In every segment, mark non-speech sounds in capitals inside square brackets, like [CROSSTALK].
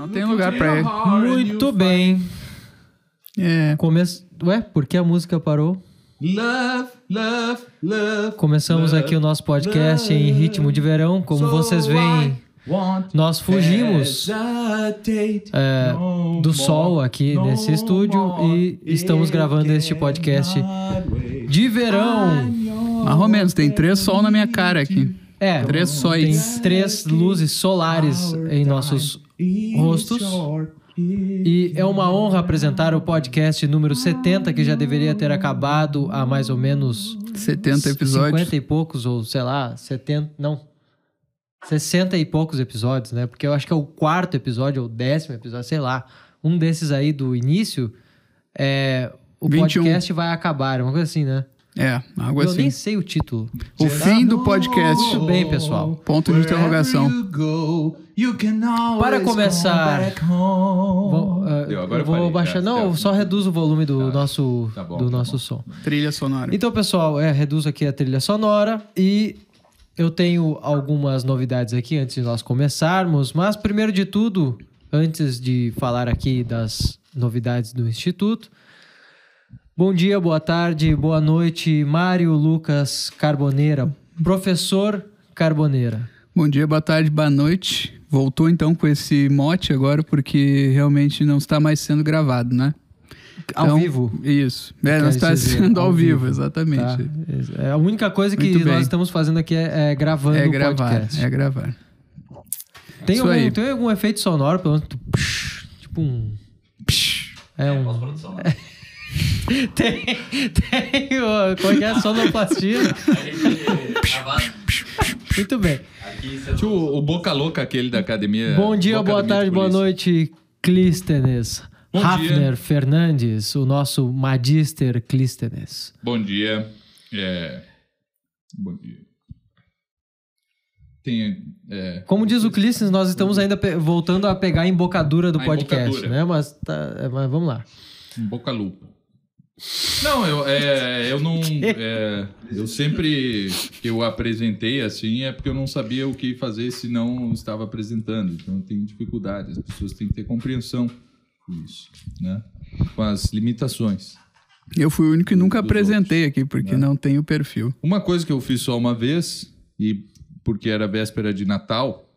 Não tem lugar pra ir. Muito bem. É. Come... Ué, por que a música parou? Love, love, love. Começamos aqui o nosso podcast em ritmo de verão. Como vocês veem, nós fugimos é, do sol aqui nesse estúdio e estamos gravando este podcast de verão. Mais ou menos, tem três sol na minha cara aqui. É, Três sóis. tem três luzes solares em nossos rostos. E é uma honra apresentar o podcast número 70, que já deveria ter acabado há mais ou menos 70 episódios. 50 e poucos, ou sei lá, 70. Não. 60 e poucos episódios, né? Porque eu acho que é o quarto episódio, ou o décimo episódio, sei lá. Um desses aí do início. É, o 21. podcast vai acabar, uma coisa assim, né? É, algo eu assim. nem sei o título. O fim do podcast. Muito bem, pessoal. Ponto de interrogação. Para começar, Vou, ah, Deu, agora eu vou eu parei, baixar. já, não, já. só reduz o volume do nosso, tá bom, do tá nosso bom. som. Trilha sonora. Então, pessoal, é, reduzo aqui a trilha sonora e eu tenho algumas novidades aqui antes de nós começarmos. Mas, primeiro de tudo, antes de falar aqui das novidades do Instituto, bom dia, boa tarde, boa noite, Mário Lucas Carboneira, professor Carboneira. Bom dia, boa tarde, boa noite. Voltou então com esse mote agora, porque realmente não está mais sendo gravado, né? Ao Então, vivo. Isso. É, não está sendo ao, ao vivo, vivo, exatamente. Tá? É a única coisa que nós estamos fazendo aqui é, é gravando É o gravar, podcast. é gravar. Tem, Isso algum, aí. tem algum efeito sonoro, pelo menos? Tipo um. É um. [LAUGHS] [LAUGHS] tem. Tem. o- Como é que é? Sonoplastia. [LAUGHS] Muito bem. Tinha o, o Boca Louca, aquele da academia. Bom dia, boa Academia tarde, de boa noite, Clístenes. Bom Hafner dia. Fernandes, o nosso Magister Clístenes. Bom dia. É... Bom dia. Tem. É... Como diz o Clístenes, nós estamos ainda voltando a pegar a embocadura do A podcast, embocadura. né? Mas, tá, é, mas vamos lá. Boca Lupa. Não, eu, é, eu não. é, eu sempre que eu apresentei assim é porque eu não sabia o que fazer se não estava apresentando. Então eu tenho dificuldade. As pessoas têm que ter compreensão com isso, né? Com as limitações. Eu fui o único que nunca apresentei aqui, porque né? não tenho perfil. Uma coisa que eu fiz só uma vez, e porque era véspera de Natal,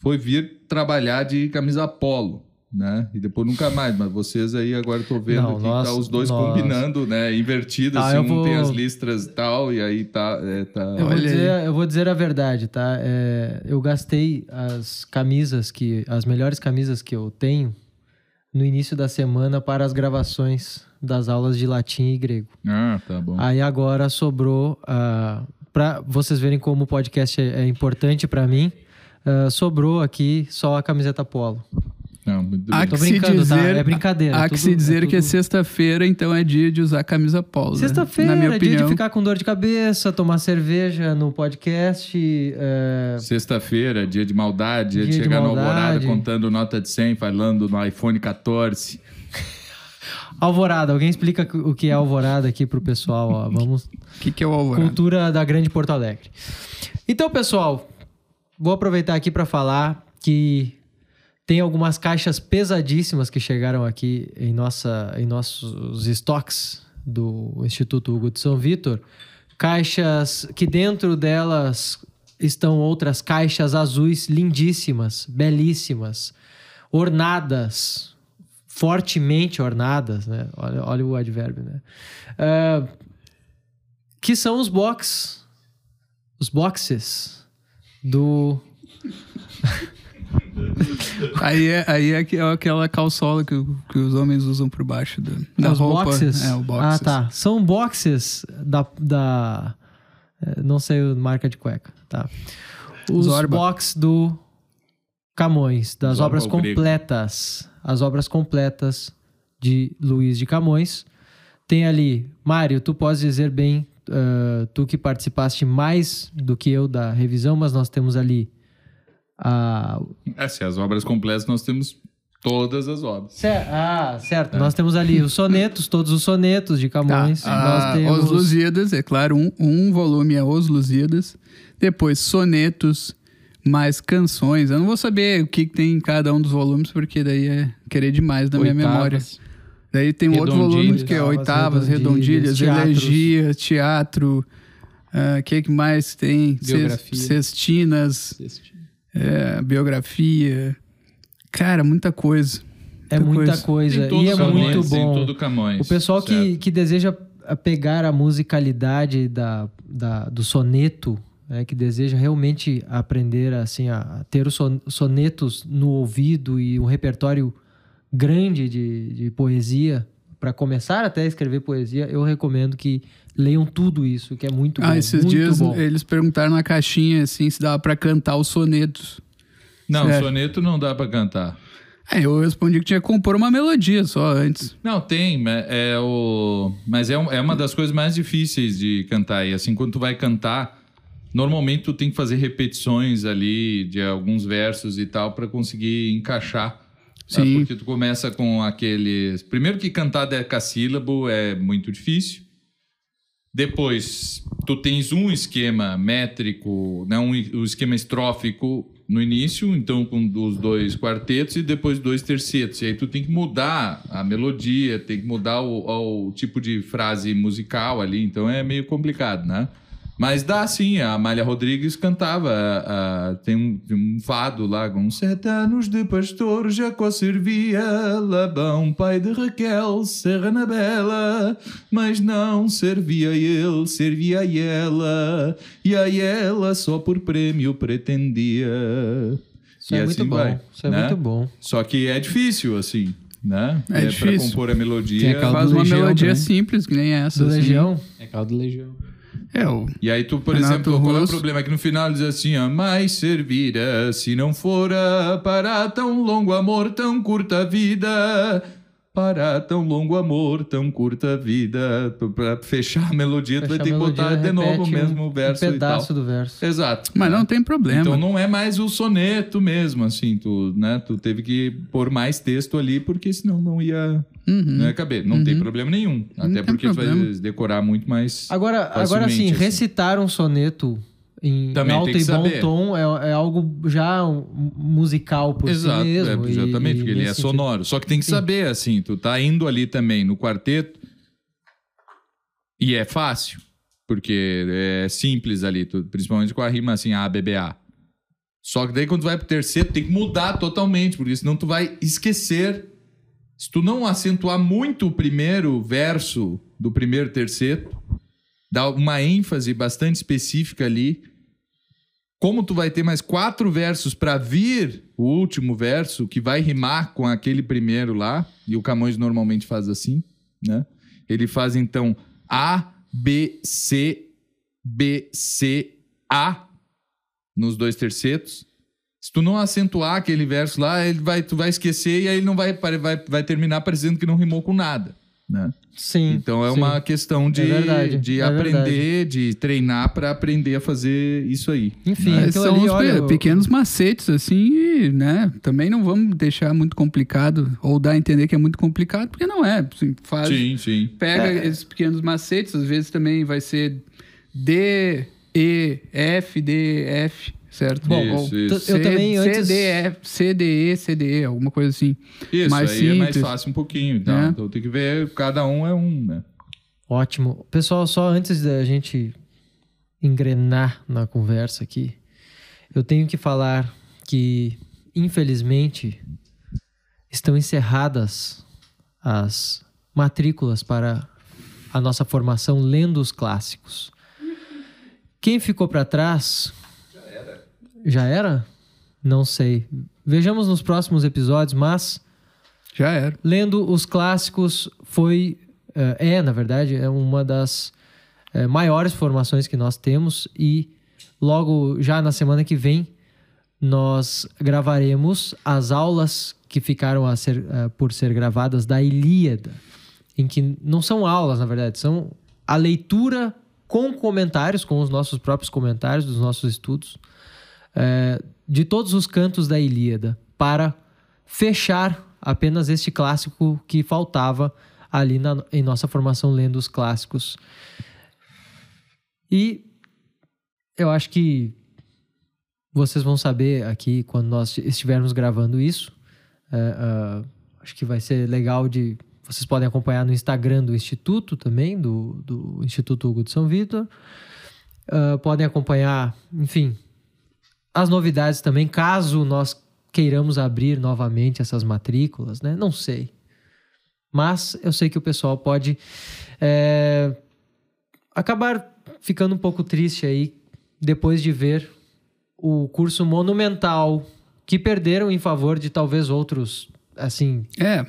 foi vir trabalhar de camisa polo. Né? E depois nunca mais, mas vocês aí agora tô vendo Não, que nós- tá os dois nós- combinando, né? Invertido, Ah, assim, um vou- tem as listras e tal, e aí tá. é, tá... Eu vou, dizer, eu vou dizer a verdade, tá? É, eu gastei as camisas que. as melhores camisas que eu tenho no início da semana para as gravações das aulas de latim e grego. Ah, tá bom. Aí agora sobrou. ah, para vocês verem como o podcast é, é importante para mim, ah, sobrou aqui só a camiseta polo. Não, muito Há bem. Tô que se brincando, tá? dizer, É brincadeira, Há que tudo- se dizer é tudo- que é sexta-feira, então é dia de usar camisa polo. Sexta-feira Na é dia opinião. de ficar com dor de cabeça, tomar cerveja no podcast. é, Sexta-feira, dia de maldade, dia, de Dia de chegar no Alvorada maldade. contando nota de 100, falando no iPhone 14. Alvorada, alguém explica o que é alvorada aqui pro pessoal, ó. Vamos. O [LAUGHS] que, que é o alvorada? Cultura da Grande Porto Alegre. Então, pessoal, vou aproveitar aqui para falar que tem algumas caixas pesadíssimas que chegaram aqui em, nossa, em nossos estoques do Instituto Hugo de São Vitor. Caixas que dentro delas estão outras caixas azuis lindíssimas, belíssimas, ornadas, fortemente ornadas, né? Olha, olha o advérbio, né? Ah, que são os box, os boxes do Aí é, aí é que- é aquela calçola que, que os homens usam por baixo da, da os roupa. boxes. É, o boxes. Ah, tá. São boxes da, da eh, não sei a marca de cueca, tá? Os Zorba. box do Camões, das Zorba obras completas, as obras completas de Luiz de Camões. Tem ali, Mário, tu podes dizer bem, ah, tu que participaste mais do que eu da revisão, mas nós temos ali a, É, se as obras completas nós temos todas as obras. Cer- ah, certo. Nós temos ali os sonetos, todos os sonetos de Tá. Camões. Ah, Nós temos Os Lusíadas, é claro, um, um volume é Os Lusíadas. Depois, sonetos, mais canções. Eu não vou saber o que, que tem em cada um dos volumes, porque daí é querer demais da minha memória. Daí tem um outro volume que é Oitavas, redondilhas, redondilhas, elegia, teatro. O que, que mais tem? Ces- Biografia. Cestinas, é, biografia. Cara, muita coisa. É muita coisa. coisa. E é Camões, muito bom. todo Camões. O pessoal que, certo? que deseja pegar a musicalidade da, da- do soneto, né, que deseja realmente aprender assim, a, ter os son- sonetos no ouvido e um repertório grande de, de poesia, para começar até a escrever poesia, eu recomendo que leiam tudo isso, que é muito bom. ah, esses muito dias bom. eles perguntaram na caixinha assim se dava pra cantar os sonetos. Não, Certo. soneto não dá pra cantar. É, eu respondi que tinha que compor uma melodia só antes. Não, tem, mas é, o... mas é, é uma das coisas mais difíceis de cantar. E assim, quando tu vai cantar, normalmente tu tem que fazer repetições ali de alguns versos e tal para conseguir encaixar. Tá? Sim. Porque tu começa com aqueles. Primeiro que cantar decassílabo é muito difícil. Depois, tu tens um esquema métrico, né, um, o esquema estrófico no início, então com os dois quartetos e depois dois tercetos. E aí tu tem que mudar a melodia, tem que mudar o, o tipo de frase musical ali, então é meio complicado, né? Mas dá sim, a Amália Rodrigues cantava, a- a- tem um, um fado lá, com sete anos de pastor, Jacó servia, Labão, pai de Raquel, Serra na Bela, mas não servia ele, servia a ela, e a ela só por prêmio pretendia. Isso E é assim muito bom. vai, Isso é né? muito bom. Só que é difícil, assim, né? É Pra difícil. compor a melodia. Tem aquela- Faz do uma melodia também. simples, que nem essa. Do assim. Legião. É caldo legião. É, o... E aí tu, por Renato exemplo, qual é o Russo. problema? Que no final diz assim, ó, mas servira se não fora para tão longo amor, tão curta vida. Para tão longo amor, tão curta vida. Pra fechar a melodia, tu vai ter que botar de novo o mesmo um- verso um e pedaço tal. do verso. Exato. Mas não tem problema. Então não é mais o soneto mesmo, assim, tu, né? Tu teve que pôr mais texto ali, porque senão não ia, Uhum. não ia caber. Não tem problema nenhum. Até porque tu vai decorar muito mais. Agora, agora sim, assim. recitar um soneto em Também alto e bom saber. tom é, é algo já musical por Exato, si mesmo. é, exatamente, e porque ele é sentido- sonoro. Só que tem que Sim. saber, assim, tu tá indo ali também no quarteto e é fácil, porque é simples ali, tu- principalmente com a rima assim, A, B, B, A. Só que daí quando tu vai pro terceiro, tem que mudar totalmente, porque senão tu vai esquecer. Se tu não acentuar muito o primeiro verso do primeiro terceiro, dá uma ênfase bastante específica ali, como tu vai ter mais quatro versos para vir o último verso, que vai rimar com aquele primeiro lá, e o Camões normalmente faz assim, né? Ele faz então A, B, C, B, C, A nos dois tercetos. Se tu não acentuar aquele verso lá, ele vai, tu vai esquecer e aí ele não vai, vai, vai terminar parecendo que não rimou com nada, né? Sim. Então é sim. uma questão de, É verdade, de é aprender, de treinar para aprender a fazer isso aí. Enfim, então são ali, olha, pe- pequenos macetes, assim, e, né? Também não vamos deixar muito complicado, ou dar a entender que é muito complicado, porque não é. Assim, faz, Sim, sim. Pega É. esses pequenos macetes, às vezes também vai ser D, E, F, D, F, certo? Bom, Ou Isso, isso. eu também antes- C, D, F, C, D, E, C, D, E, alguma coisa assim. Isso, mais aí é mais simples. fácil um pouquinho. Então, É. então tem que ver, cada um é um, né? Ótimo. Pessoal, só antes da gente engrenar na conversa aqui, eu tenho que falar que, infelizmente, estão encerradas as matrículas para a nossa formação lendo os clássicos. Quem ficou para trás? Já era. Não sei. Vejamos nos próximos episódios, mas Já era. lendo os clássicos foi eh, é na verdade é uma das eh, maiores formações que nós temos e logo já na semana que vem nós gravaremos as aulas que ficaram ser, eh, por ser gravadas da Ilíada em que não são aulas na verdade são a leitura com comentários com os nossos próprios comentários dos nossos estudos eh, de todos os cantos da Ilíada para fechar apenas este clássico que faltava ali na- em nossa formação lendo os clássicos. E eu acho que vocês vão saber aqui quando nós estivermos gravando isso. É, ah, acho que vai ser legal de. Vocês podem acompanhar no Instagram do Instituto também, do, do Instituto Hugo de São Vitor. Ah, podem acompanhar, enfim, as novidades também, caso nós queiramos abrir novamente essas matrículas, né? Não sei. Mas eu sei que o pessoal pode é, acabar ficando um pouco triste aí depois de ver o curso monumental que perderam em favor de talvez outros, assim, É.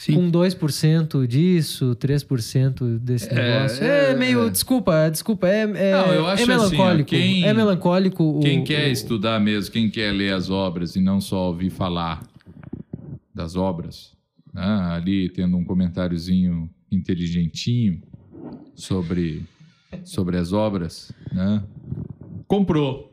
Sim. com 2% disso, 3% desse É, negócio. É, é, meio, é. desculpa, desculpa, é, é, Não, eu acho é assim, ó, melancólico. quem- é melancólico. o- Quem quer o- estudar mesmo, quem quer ler as obras e não só ouvir falar das obras, né, ali tendo um comentáriozinho inteligentinho sobre, sobre as obras, né, comprou.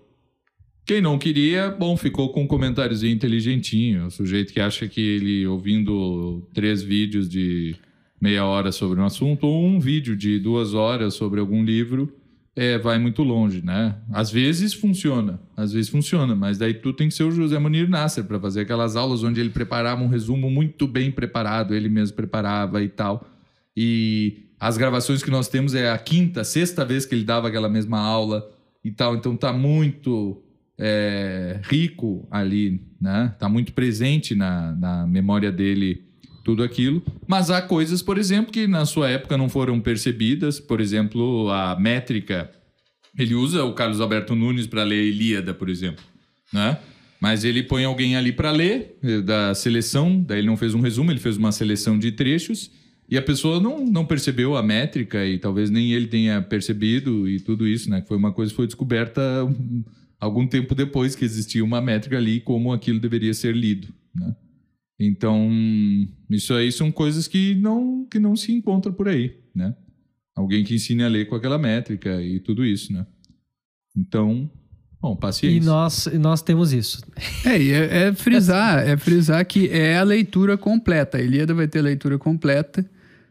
Quem não queria, bom, ficou com um comentáriozinho inteligentinho. O sujeito que acha que ele, ouvindo três vídeos de meia hora sobre um assunto, ou um vídeo de duas horas sobre algum livro, é, vai muito longe, né? Às vezes funciona, às vezes funciona, mas daí tu tem que ser o José Munir Nasser para fazer aquelas aulas onde ele preparava um resumo muito bem preparado, ele mesmo preparava e tal. E as gravações que nós temos é a quinta, sexta vez que ele dava aquela mesma aula e tal, então tá muito é, rico ali, né? Tá muito presente na, na memória dele tudo aquilo. Mas há coisas, por exemplo, que na sua época não foram percebidas. Por exemplo, a métrica. Ele usa o Carlos Alberto Nunes para ler Ilíada, por exemplo, né? Mas ele põe alguém ali para ler eh, da seleção. Daí ele não fez um resumo, ele fez uma seleção de trechos. E a pessoa não, não percebeu a métrica e talvez nem ele tenha percebido e tudo isso, né? Foi uma coisa que foi descoberta algum tempo depois que existia uma métrica ali como aquilo deveria ser lido, né? Então, isso aí são coisas que não, que não se encontram por aí, né? Alguém que ensine a ler com aquela métrica e tudo isso, né? Então, bom, paciência. E nós, nós temos isso. É, e é, é frisar, é frisar que é a leitura completa. A Ilíada vai ter leitura completa,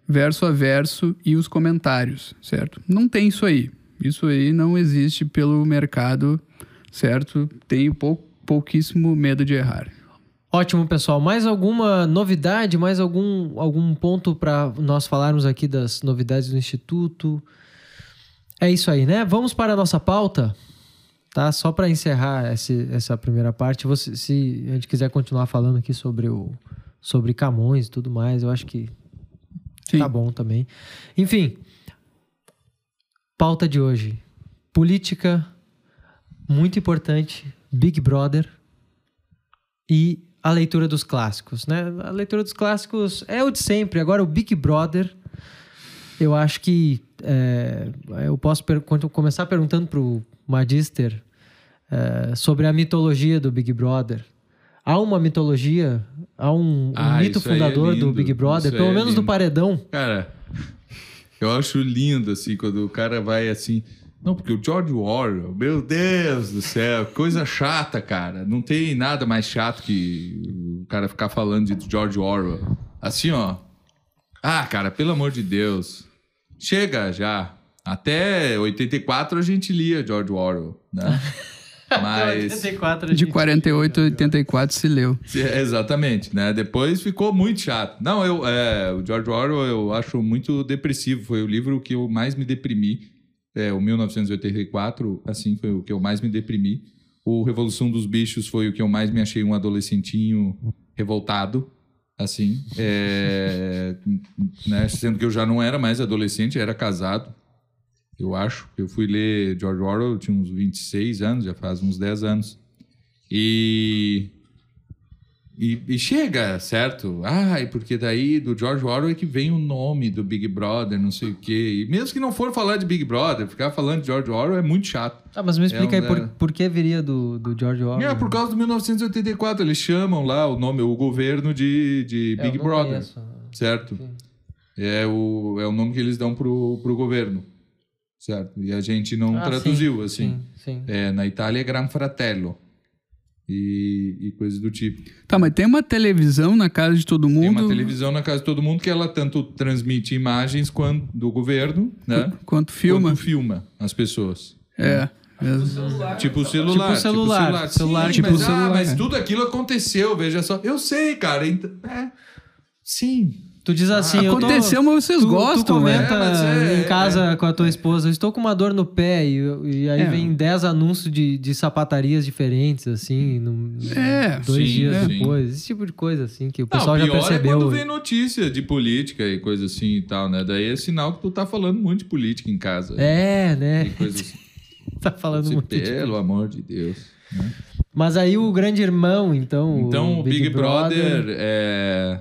verso a verso e os comentários, certo? Não tem isso aí. Isso aí não existe pelo mercado, certo? Tenho pou, pouquíssimo medo de errar. Ótimo, pessoal. Mais alguma novidade, mais algum, algum ponto para nós falarmos aqui das novidades do Instituto? É isso aí, né? Vamos para a nossa pauta, tá? Só para encerrar esse, essa primeira parte, você, se a gente quiser continuar falando aqui sobre o sobre Camões e tudo mais, eu acho que Sim. tá bom também. Enfim, pauta de hoje: política muito importante, Big Brother e a leitura dos clássicos, né? A leitura dos clássicos é o de sempre. Agora o Big Brother, eu acho que é, eu posso começar perguntando pro Magister é, sobre a mitologia do Big Brother. Há uma mitologia, há um, um Ah, mito é fundador do lindo. Big Brother, Isso pelo é menos do paredão. Cara, eu acho lindo, assim, quando o cara vai assim. Não, porque o George Orwell, meu Deus do céu, coisa chata, cara. Não tem nada mais chato que o cara ficar falando de George Orwell. Assim, ó. Ah, cara, pelo amor de Deus. Chega já. Até 84 a gente lia George Orwell, né? [LAUGHS] Mas. 84 De 48 a 84 se leu. É, Exatamente, né? Depois ficou muito chato. Não, eu, é, o George Orwell eu acho muito depressivo. Foi o livro que eu mais me deprimi. É, o 1984, assim, foi o que eu mais me deprimi. O Revolução dos Bichos foi o que eu mais me achei um adolescentinho revoltado, assim. É, [LAUGHS] né? Sendo que eu já não era mais adolescente, era casado, eu acho. Eu fui ler George Orwell, tinha uns 26 anos, já faz uns 10 anos. E e, e chega, certo? Ah, e porque daí do George Orwell é que vem o nome do Big Brother, não sei o quê. E mesmo que não for falar de Big Brother, ficar falando de George Orwell é muito chato. Ah, mas me explica É aí um, por, é. por que viria do, do George Orwell? É, por causa do 1984, eles chamam lá o nome, o governo de, de É, Big não Brother, conheço. certo? Sim. É o, é o nome que eles dão pro, pro governo, certo? E a gente não Ah, traduziu, sim, assim. Sim, sim. É, na Itália é Gran Fratello. E, e coisas do tipo. Tá, mas tem uma televisão na casa de todo mundo. Tem uma televisão na casa de todo mundo que ela tanto transmite imagens quanto do governo, né? Quanto filma. Quanto filma as pessoas. É. Tipo o celular. Tipo celular. Sim, Celular, mas, tipo ah, celular, mas é. tudo aquilo aconteceu, veja só. Eu sei, cara. Então, é, sim. Tu diz assim, eu tô... Aconteceu, mas vocês tu, gostam, tu né? comenta É, é- em casa com a tua esposa, eu estou com uma dor no pé e, e aí É. vem 10 anúncios de, de sapatarias diferentes, assim, no, É, dois sim, dias sim. depois. Esse tipo de coisa, assim, que o Não, pessoal já pior percebeu. é quando vem notícia de política e coisa assim e tal, né? Daí é sinal que tu tá falando muito de política em casa. É, E né? coisa assim. [LAUGHS] tá falando Você, muito. de- pelo amor de Deus. né? Mas aí o grande irmão, então. Então o Big, Brother, é.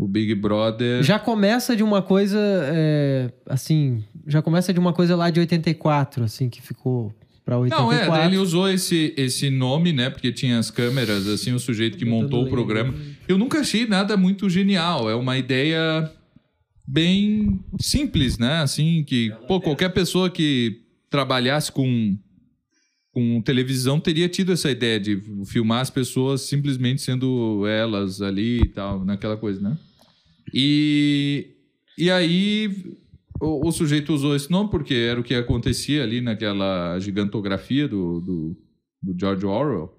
O Big Brother. Já começa de uma coisa, é, assim, já começa de uma coisa lá de 84, assim, que ficou pra 84. Não, é, ele usou esse, esse nome, né? Porque tinha as câmeras, assim, o sujeito que montou o programa. Eu nunca achei nada muito genial. É uma ideia bem simples, né? Assim, que, pô, qualquer pessoa que trabalhasse com, com televisão teria tido essa ideia de filmar as pessoas simplesmente sendo elas ali e tal, naquela coisa, né? E, e aí o, o sujeito usou esse nome porque era o que acontecia ali naquela gigantografia do, do, do George Orwell.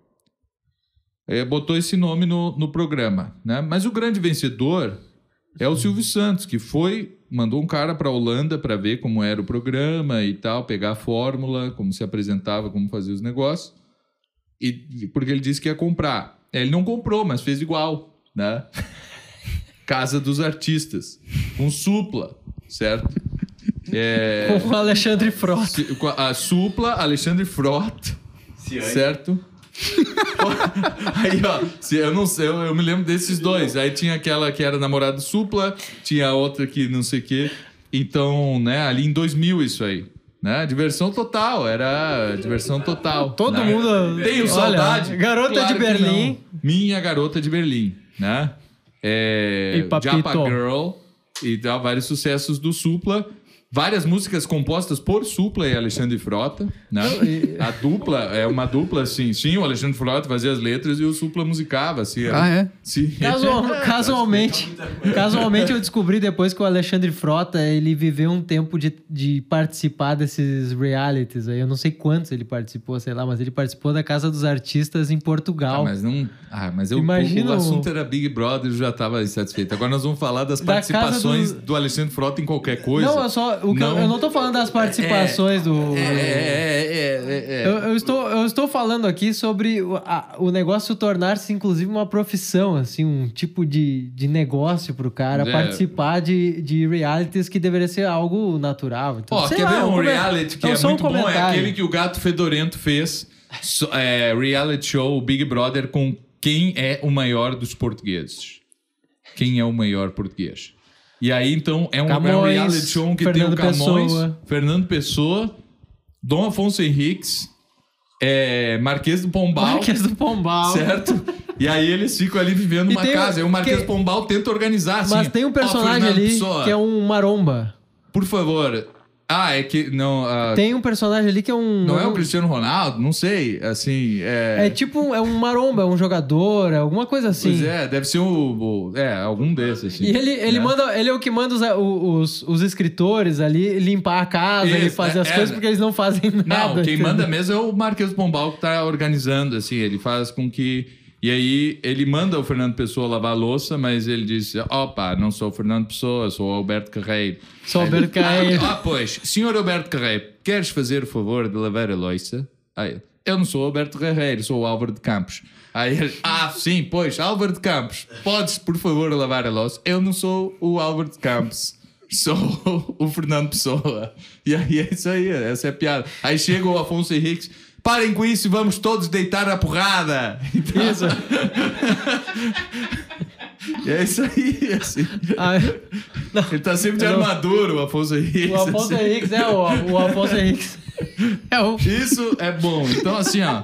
É, botou esse nome no, no programa, né? Mas o grande vencedor é o Silvio Santos, que foi, mandou um cara para Holanda para ver como era o programa e tal, pegar a fórmula, como se apresentava, como fazia os negócios. E porque ele disse que ia comprar. É, Ele não comprou, mas fez igual, né? [LAUGHS] Casa dos Artistas, com supla, certo? É, Com o Alexandre Frota. a supla, Alexandre Frota, certo? [LAUGHS] Aí, ó, eu não sei, eu, eu me lembro desses dois. Aí tinha aquela que era namorada supla, tinha a outra que não sei o quê. Então, né, ali em 2000 isso aí. Né? Diversão total, era diversão total. Todo né? mundo. Tenho Olha, saudade. Garota Claro de Berlim. Minha garota de Berlim, né? É, E. Japa Girl e dá vários sucessos do Supla. Várias músicas compostas por Supla e Alexandre Frota, né? A dupla é uma dupla assim, sim, o Alexandre Frota fazia as letras e o Supla musicava, assim. era- Ah, é? Sim. Casual- [LAUGHS] casualmente, casualmente eu descobri depois que o Alexandre Frota ele viveu um tempo de, de participar desses realities aí. Eu não sei quantos ele participou, sei lá, mas ele participou da Casa dos Artistas em Ah, Portugal. mas não. Ah, mas eu, Imagina o, o- assunto era Big Brother, eu já estava insatisfeito. Agora nós vamos falar das participações do- do... Alexandre Frota em qualquer coisa. Não, eu só. O que eu- Não. Eu, não tô falando das participações do. É, é, é, é, é. Eu, eu estou, eu estou falando aqui sobre o, a- o negócio tornar-se, inclusive, uma profissão, assim, um tipo de, de negócio pro cara É. participar de, de realities que deveria ser algo natural. Então, Ó, quer lá, ver um reality que não, é só um muito bom? É aquele que o Gato Fedorento fez. So- é, reality show Big Brother com quem é o maior dos portugueses. Quem é o maior português. E aí, então, é um, é um Camões, reality show que Fernando tem o Camões, Pessoa. Fernando Pessoa, Dom Afonso Henriques, é, Marquês do Pombal. Marquês do Pombal. Certo? E aí eles ficam ali vivendo E uma casa. Aí o Marquês que- Pombal tenta organizar, assim. Mas tem um personagem Fernando ali Pessoa, que é um maromba. Por favor. Ah, é que... Não, ah, Tem um personagem ali que é um. não é o Cristiano Ronaldo? Não sei. Assim, é... É tipo, é um maromba, é um jogador, é alguma coisa assim. Pois é, deve ser o... o- é, algum desses, assim. E ele, ele, né? manda, ele é o que manda os, os, os escritores ali limpar a casa, ele fazer é- as é- coisas porque eles não fazem nada. Não, quem entendeu? manda mesmo é o Marquês Pombal que tá organizando, assim. Ele faz com que... E aí, ele manda o Fernando Pessoa lavar a louça, mas ele diz: opa, não sou o Fernando Pessoa, sou o Alberto Carreiro. Sou Alberto ele, Carreiro. Ah, ah, pois, senhor Alberto Carreiro, queres fazer o favor de lavar a louça? Aí, ele, eu não sou o Alberto Carreiro, sou o Álvaro de Campos. Aí ele, ah, sim, pois, Álvaro de Campos, podes, por favor, lavar a louça? Eu não sou o Álvaro de Campos. Sou o Fernando Pessoa. E aí é isso aí, essa é a piada. Aí chega o Afonso Henriques, parem com isso e vamos todos deitar a porrada. Isso. [LAUGHS] É isso aí, assim. Ah, não, Ele tá sempre de Eu não- armadura, o Afonso Henriques. o Afonso assim. Henriques é o, o Afonso Henriques. É o. Isso é bom. Então, assim, ó.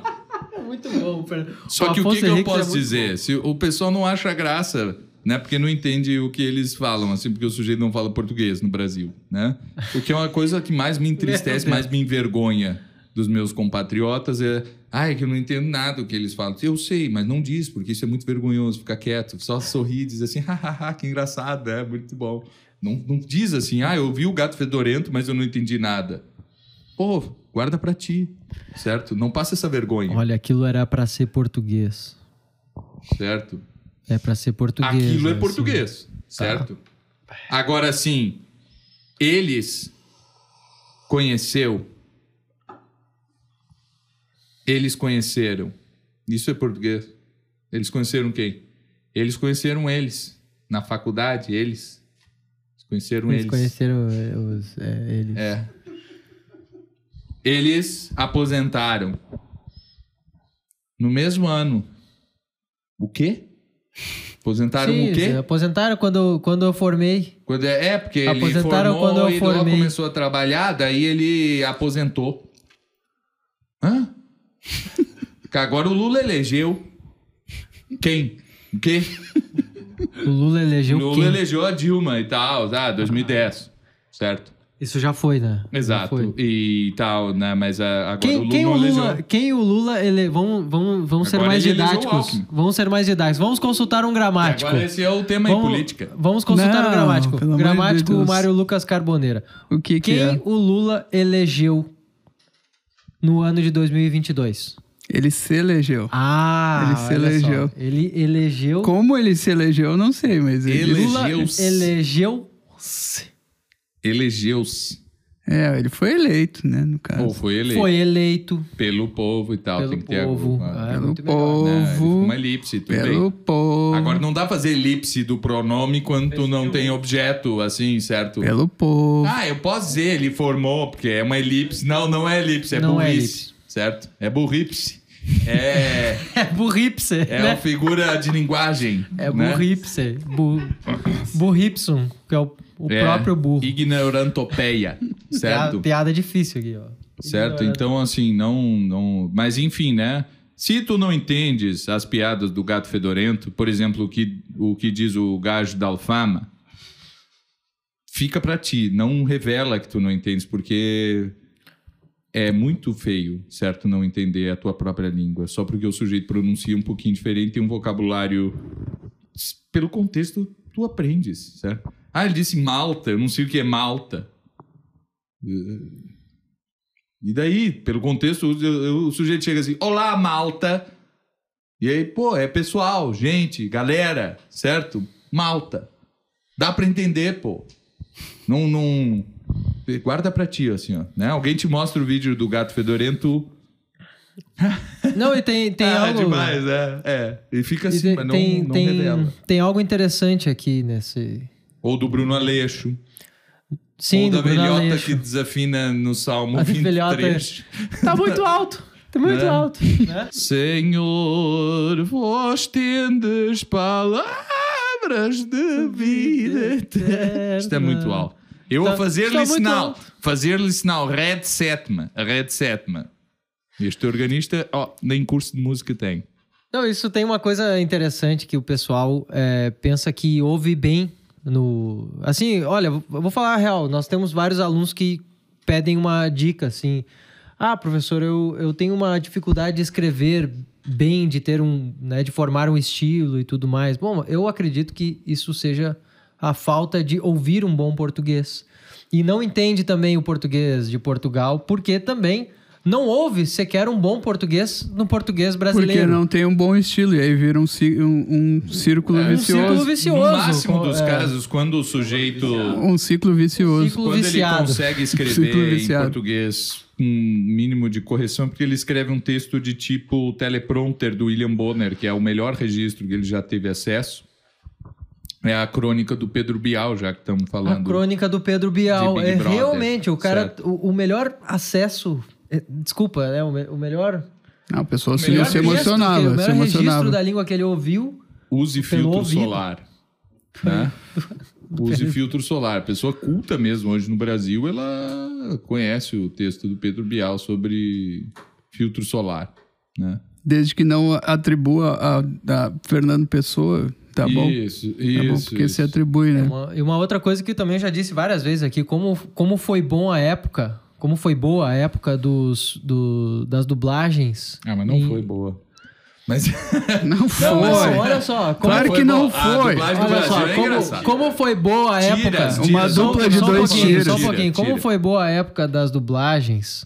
É muito bom. Fernando. Só que o que, Afonso que eu Henriques é posso muito dizer? Se o pessoal não acha graça, né? Porque não entende o que eles falam, assim, porque o sujeito não fala português no Brasil, né? O que é uma coisa que mais me entristece, mais me envergonha dos meus compatriotas é. Ai, que eu não entendo nada do que eles falam. Eu sei, mas não diz, porque isso é muito vergonhoso. Fica quieto, só sorri e diz assim, [LAUGHS] hahaha, que engraçado, é muito bom. Não, não diz assim, ah, eu vi o gato fedorento, mas eu não entendi nada. Pô, Guarda pra ti, certo? Não passa essa vergonha, Olha, aquilo era pra ser português. certo? É pra ser português. Aquilo é assim. português, certo? Agora sim, eles conheceu, eles conheceram. Isso é português. Eles conheceram quem? Eles conheceram eles na faculdade, eles conheceram Eles eles. conheceram é, os, é, eles. É. Eles aposentaram no mesmo ano. O quê? Aposentaram Sim, o quê? aposentaram quando, quando eu formei. Quando é, é, porque ele Aposentaram formou quando eu e logo formei. começou a trabalhar, daí ele aposentou. Que Agora o Lula elegeu. Quem? O quê? O Lula elegeu o Lula quem? elegeu a Dilma e tal, tá? 2010. Certo? Isso já foi, né? Exato. foi. E tal, né? Mas ah, agora o Quem, Lula quem, o Lula, elegeu. quem o Lula ele vamos vamos vamos ser mais o didáticos. Vamos ser mais didáticos. Vamos consultar um gramático. Agora esse é o tema em Vamos, política. vamos consultar Não, um gramático. de Gramático Deus. Mário Lucas Carboneira. O que que Quem é? o Lula elegeu no ano de 2022? Ele se elegeu. Ah, Ele se elegeu. só. Ele elegeu. Como ele se elegeu, eu não sei, mas ele... Elegeu-se. elegeu. Elegeu-se. É, ele foi eleito, né, no caso. Ou foi eleito. Foi eleito Pelo povo e tal. pelo tem que ter povo. alguma- Ah, Pelo povo. Né, Uma elipse, tudo Pelo bem. povo. Agora não dá pra fazer elipse do pronome quando tu não tem objeto, assim, certo? Pelo povo. Ah, eu posso dizer, ele formou, porque é uma elipse. Não, não é elipse, é Não é burrice. elipse. Certo? É burrice. É, [LAUGHS] É burripse, é né? uma figura de linguagem. É né? burripse. Bu, burripsum, que é o, o É, próprio burro. Ignorantopeia, [LAUGHS] certo? Piada, piada difícil aqui, ó. Certo? Então, assim, não, não. Mas enfim, né? Se tu não entendes as piadas do gato fedorento, por exemplo, o que, o que diz o gajo da Alfama, fica pra ti. Não revela que tu não entendes, porque é muito feio, certo? Não entender a tua própria língua, só porque o sujeito pronuncia um pouquinho diferente e um vocabulário. Pelo contexto, tu aprendes, certo? Ah, ele disse Malta, eu não sei o que é Malta. E daí, pelo contexto, o, sujeito chega assim: Olá, Malta. E aí, pô, é pessoal, gente, galera, certo? Malta. Dá pra entender, pô. Não, não. Guarda pra ti, assim, ó. Né? Alguém te mostra o vídeo do gato fedorento. Não, e tem, tem [LAUGHS] ah, algo. demais, é. É. E fica e assim, tem, mas não, tem, não tem, revela. tem algo interessante aqui nesse. Ou do Bruno Aleixo. Sim, ou da Bruno velhota Aleixo. que desafina no Salmo A velhota- 23. Tá muito alto. Tá muito Né? alto. Né? Senhor, vós tendes palavras de vida eterna. Isto é muito alto. Eu Tá- a fazer-lhe sinal, fazer-lhe sinal, red sétima, a red sétima. Este organista, ó, nem curso de música tem. Não, isso tem uma coisa interessante que o pessoal é, pensa que ouve bem no. Assim, olha, eu vou falar a real. Nós temos vários alunos que pedem uma dica, assim. Ah, professor, eu, eu tenho uma dificuldade de escrever bem, de ter um. Né, de formar um estilo e tudo mais. Bom, eu acredito que isso seja a falta de ouvir um bom português. E não entende também o português de Portugal, porque também não ouve sequer um bom português no português brasileiro. Porque não tem um bom estilo. E aí vira um, um, um círculo Um vicioso. círculo vicioso. No máximo dos É. casos, quando o sujeito... Um ciclo vicioso. Ciclo Quando ele viciado. consegue [LAUGHS] Ciclo escrever em português com um mínimo de correção, porque ele escreve um texto de tipo teleprompter do William Bonner, que é o melhor registro que ele já teve acesso. É a crônica do Pedro Bial, já que estamos A falando. crônica do Pedro Bial. É Brother, realmente o cara. O, o melhor acesso. é, Desculpa, né? O, me- o melhor. Não, a pessoa se, Melhor se registro, emocionava. o Se melhor registro emocionava. da língua que ele ouviu. Use filtro ouvido. solar. Né? [LAUGHS] Use filtro solar. Pessoa culta mesmo hoje no Brasil, ela conhece o texto do Pedro Bial sobre filtro solar. Né? Desde que não atribua a, a Fernando Pessoa, tá bom? Isso, Tá bom, isso. porque isso. se atribui, né? Uma- e uma outra coisa que eu também já disse várias vezes aqui, como, como foi bom a época. Como foi boa a época dos, do, das dublagens. Ah, mas não em- foi boa. Mas [LAUGHS] Não foi. Não, mas olha só. Como, Claro foi que não boa. A foi. dublagem do Olha só, é como, como foi boa a Tira, época. tira, Uma só- dupla de só um dois tiros. Só um Tira, pouquinho. Como tira. foi boa a época das dublagens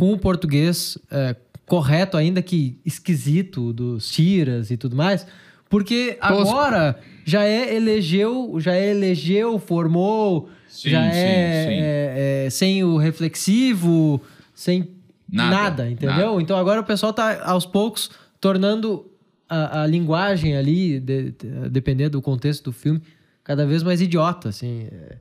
com o português é, correto, ainda que esquisito, dos tiras e tudo mais. Porque agora já é elegeu, já é elegeu, formou, Sim, já sim, é, sim. é, é, sem o reflexivo, sem Nada, nada, entendeu? nada. Então agora o pessoal tá aos poucos tornando a, a linguagem ali, de- de- dependendo do contexto do filme, cada vez mais idiota, assim. é,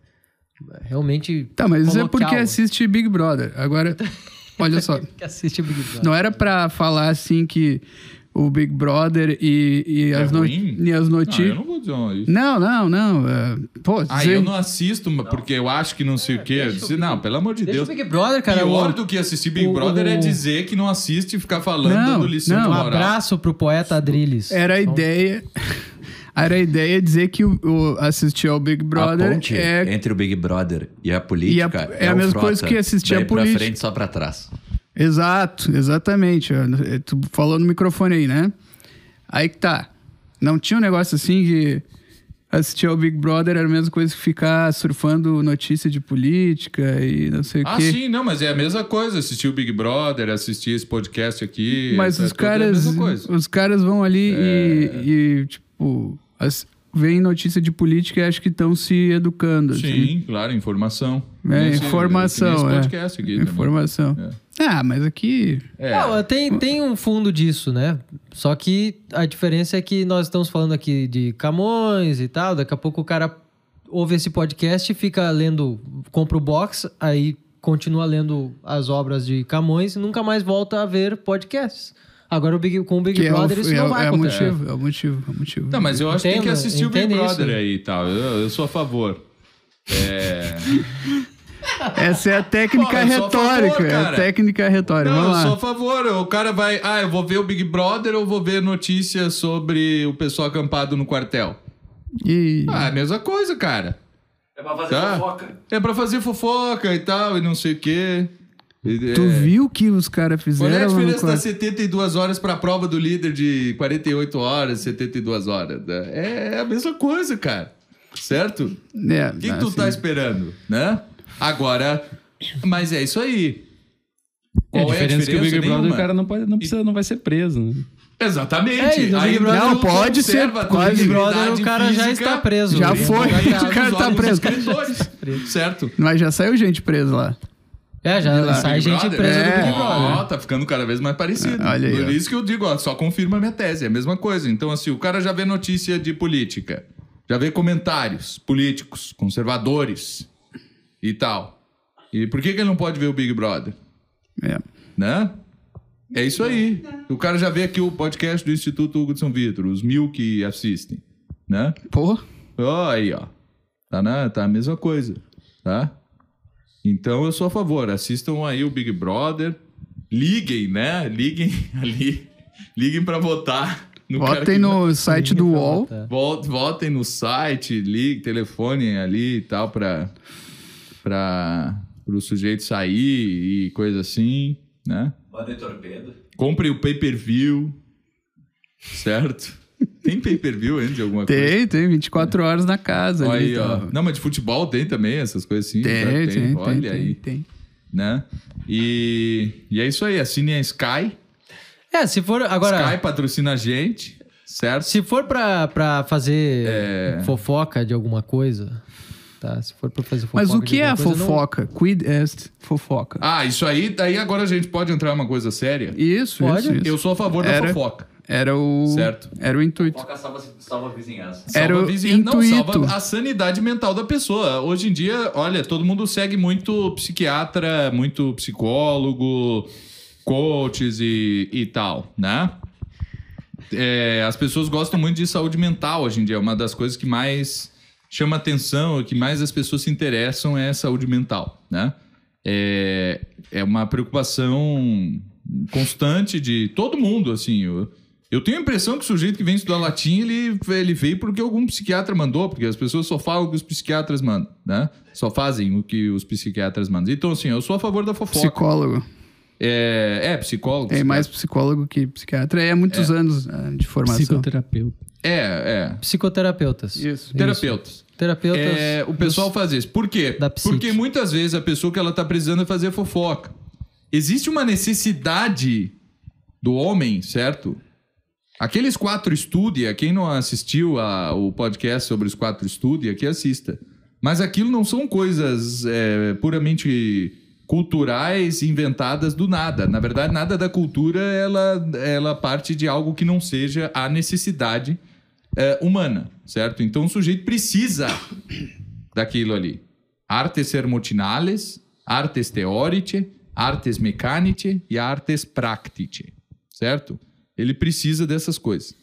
realmente. Tá, mas isso é porque coloquial. assiste Big Brother. Agora, [LAUGHS] olha só. Que assiste Big Brother. Não era pra falar assim que o Big Brother e, e É as, no- e as Não, eu notícias. não vou dizer isso. Não, não, não. é, Pô, Ah, dizer- eu não assisto, porque eu acho que não sei o quê. Disse, não, pelo amor de Deixa Deus. o Big Brother, cara. Pior o- do que assistir Big o- Brother é dizer que não assiste e ficar falando, Não, dando lição não. de Um moral. abraço pro poeta Adrilles. [LAUGHS] Era a ideia. Era a ideia dizer que o, o assistir ao Big a Brother ponte é. entre o Big Brother e a política E a- é a o mesma coisa que assistir a política. pra frente, só pra trás. Exato, exatamente. É, Tu falou no microfone aí, né? Aí que tá. Não tinha um negócio assim que assistir ao Big Brother era a mesma coisa que ficar surfando notícia de política e não sei Ah, o quê. sim, não, mas é a mesma coisa. Assistir o Big Brother, assistir esse podcast aqui. Mas é os a caras. É. os caras vão ali e, e, tipo, as, veem notícia de política e acham que estão se educando. assim. Sim, claro, informação. É, Esse- informação, esse é. podcast aqui. Informação. Ah, mas aqui. É. Não, tem, tem um fundo disso, né? Só que a diferença é que nós estamos falando aqui de Camões e tal. Daqui a pouco o cara ouve esse podcast e fica lendo, compra o box, aí continua lendo as obras de Camões e nunca mais volta a ver podcasts. Agora o Big, com o Big Que é o, Brother isso é, não o- vai é o acontecer. motivo, é o motivo, é o motivo. Não, mas eu acho que tem que assistir o Big Brother isso. aí e tal. Eu, eu sou a favor. É... [LAUGHS] Essa é a técnica Pô, a retórica. favor, é a técnica retórica. Não, Vamos eu sou lá. a favor. O cara vai. Ah, eu vou ver o Big Brother ou vou ver notícias sobre o pessoal acampado no quartel? E... Ah, é a mesma coisa, cara. É pra fazer Tá? É pra fazer fofoca e tal, e não sei o quê. E- Tu é. viu o que os caras Qual é a fizeram? diferença das 72 horas pra prova do líder de 48 horas, 72 horas? né? É a mesma coisa, cara. Certo? É, O que, que tu assim, tá esperando, né? Agora, mas é isso aí. É, a Qual diferença é que o Big Brother nenhuma? o cara não, pode, não, precisa, não vai ser preso, né? Exatamente. É, Brother- Não, pode ser, a quase. Big Brother o cara já está preso. Já foi, [LAUGHS] o cara tá órgãos [LAUGHS] preso. certo? Mas já saiu gente presa lá. É, já lá. sai Big gente presa do É. Big Brother. Ó, tá ficando cada vez mais parecido. Ah, olha aí, Por ó. isso que eu digo, ó, só confirma a minha tese, é a mesma coisa. Então, assim, o cara já vê notícia de política, já vê comentários políticos, conservadores e tal. E por que, que ele não pode ver o Big Brother? É. Né? É isso aí. O cara já vê aqui o podcast do Instituto Hugo de São Vitor, os mil que assistem, né? Pô, Ó, aí, ó. Tá, na, tá a mesma coisa, tá? Então eu sou a favor. Assistam aí o Big Brother. Liguem, né? Liguem [LAUGHS] ali. Liguem pra votar. No votem que- no site do UOL. Votem no site, liguem, telefonem ali e tal pra, pra, pro sujeito sair e coisa assim, né? Mandem torpedo. Comprem o pay-per-view, certo? [LAUGHS] Tem pay-per-view ainda de alguma coisa? Tem, tem 24 horas na casa Olha ali. aí, ó. tá. Não, mas de futebol tem também essas coisas assim. Tem, claro tem, tem, Olha tem, aí, tem. né? E, e é isso aí. Assinem a Sky. É, se for agora, Sky patrocina a gente, certo? se for pra, pra fazer É. fofoca de alguma coisa, tá? Se for pra fazer fofoca Mas o que é a coisa, não- fofoca? Quid est fofoca? Ah, isso aí, daí agora a gente pode entrar numa coisa séria. Isso, Pode? isso, isso. Eu sou a favor da Era- fofoca. Era o... Certo. Era o intuito. Foca salva, salva a vizinhança. Era Salva o a vizinhança. Não, intuito. salva a sanidade mental da pessoa. Hoje em dia, olha, todo mundo segue muito psiquiatra, muito psicólogo, coaches e, e tal, né? É, as pessoas gostam muito de saúde mental hoje em dia. É uma das coisas que mais chama atenção, que mais as pessoas se interessam é saúde mental, né? É, é uma preocupação constante de todo mundo, assim. Eu, eu tenho a impressão que o sujeito que vem estudar latim, ele, ele veio porque algum psiquiatra mandou, porque as pessoas só falam o que os psiquiatras mandam, né? Só fazem o que os psiquiatras mandam. Então, assim, eu sou a favor da fofoca. Psicólogo. É, é, psicólogo. Tem mais psicólogo que psiquiatra. É há muitos anos ah, de formação. Psicoterapeuta. É, é. Psicoterapeutas. Isso. Terapeutas. Terapeutas. É, o pessoal faz isso. Por quê? Porque muitas vezes a pessoa que ela tá precisando é fazer fofoca. existe uma necessidade do homem, certo? Aqueles quatro Studia, quem não assistiu a- o podcast sobre os quatro Studia, que assista. Mas aquilo não são coisas é, puramente culturais inventadas do nada. Na verdade, nada da cultura ela, ela parte de algo que não seja a necessidade é, humana, certo? Então o sujeito precisa daquilo ali. Artes sermotinales, artes teorice, artes mecanice e artes practice, certo? Ele precisa dessas coisas.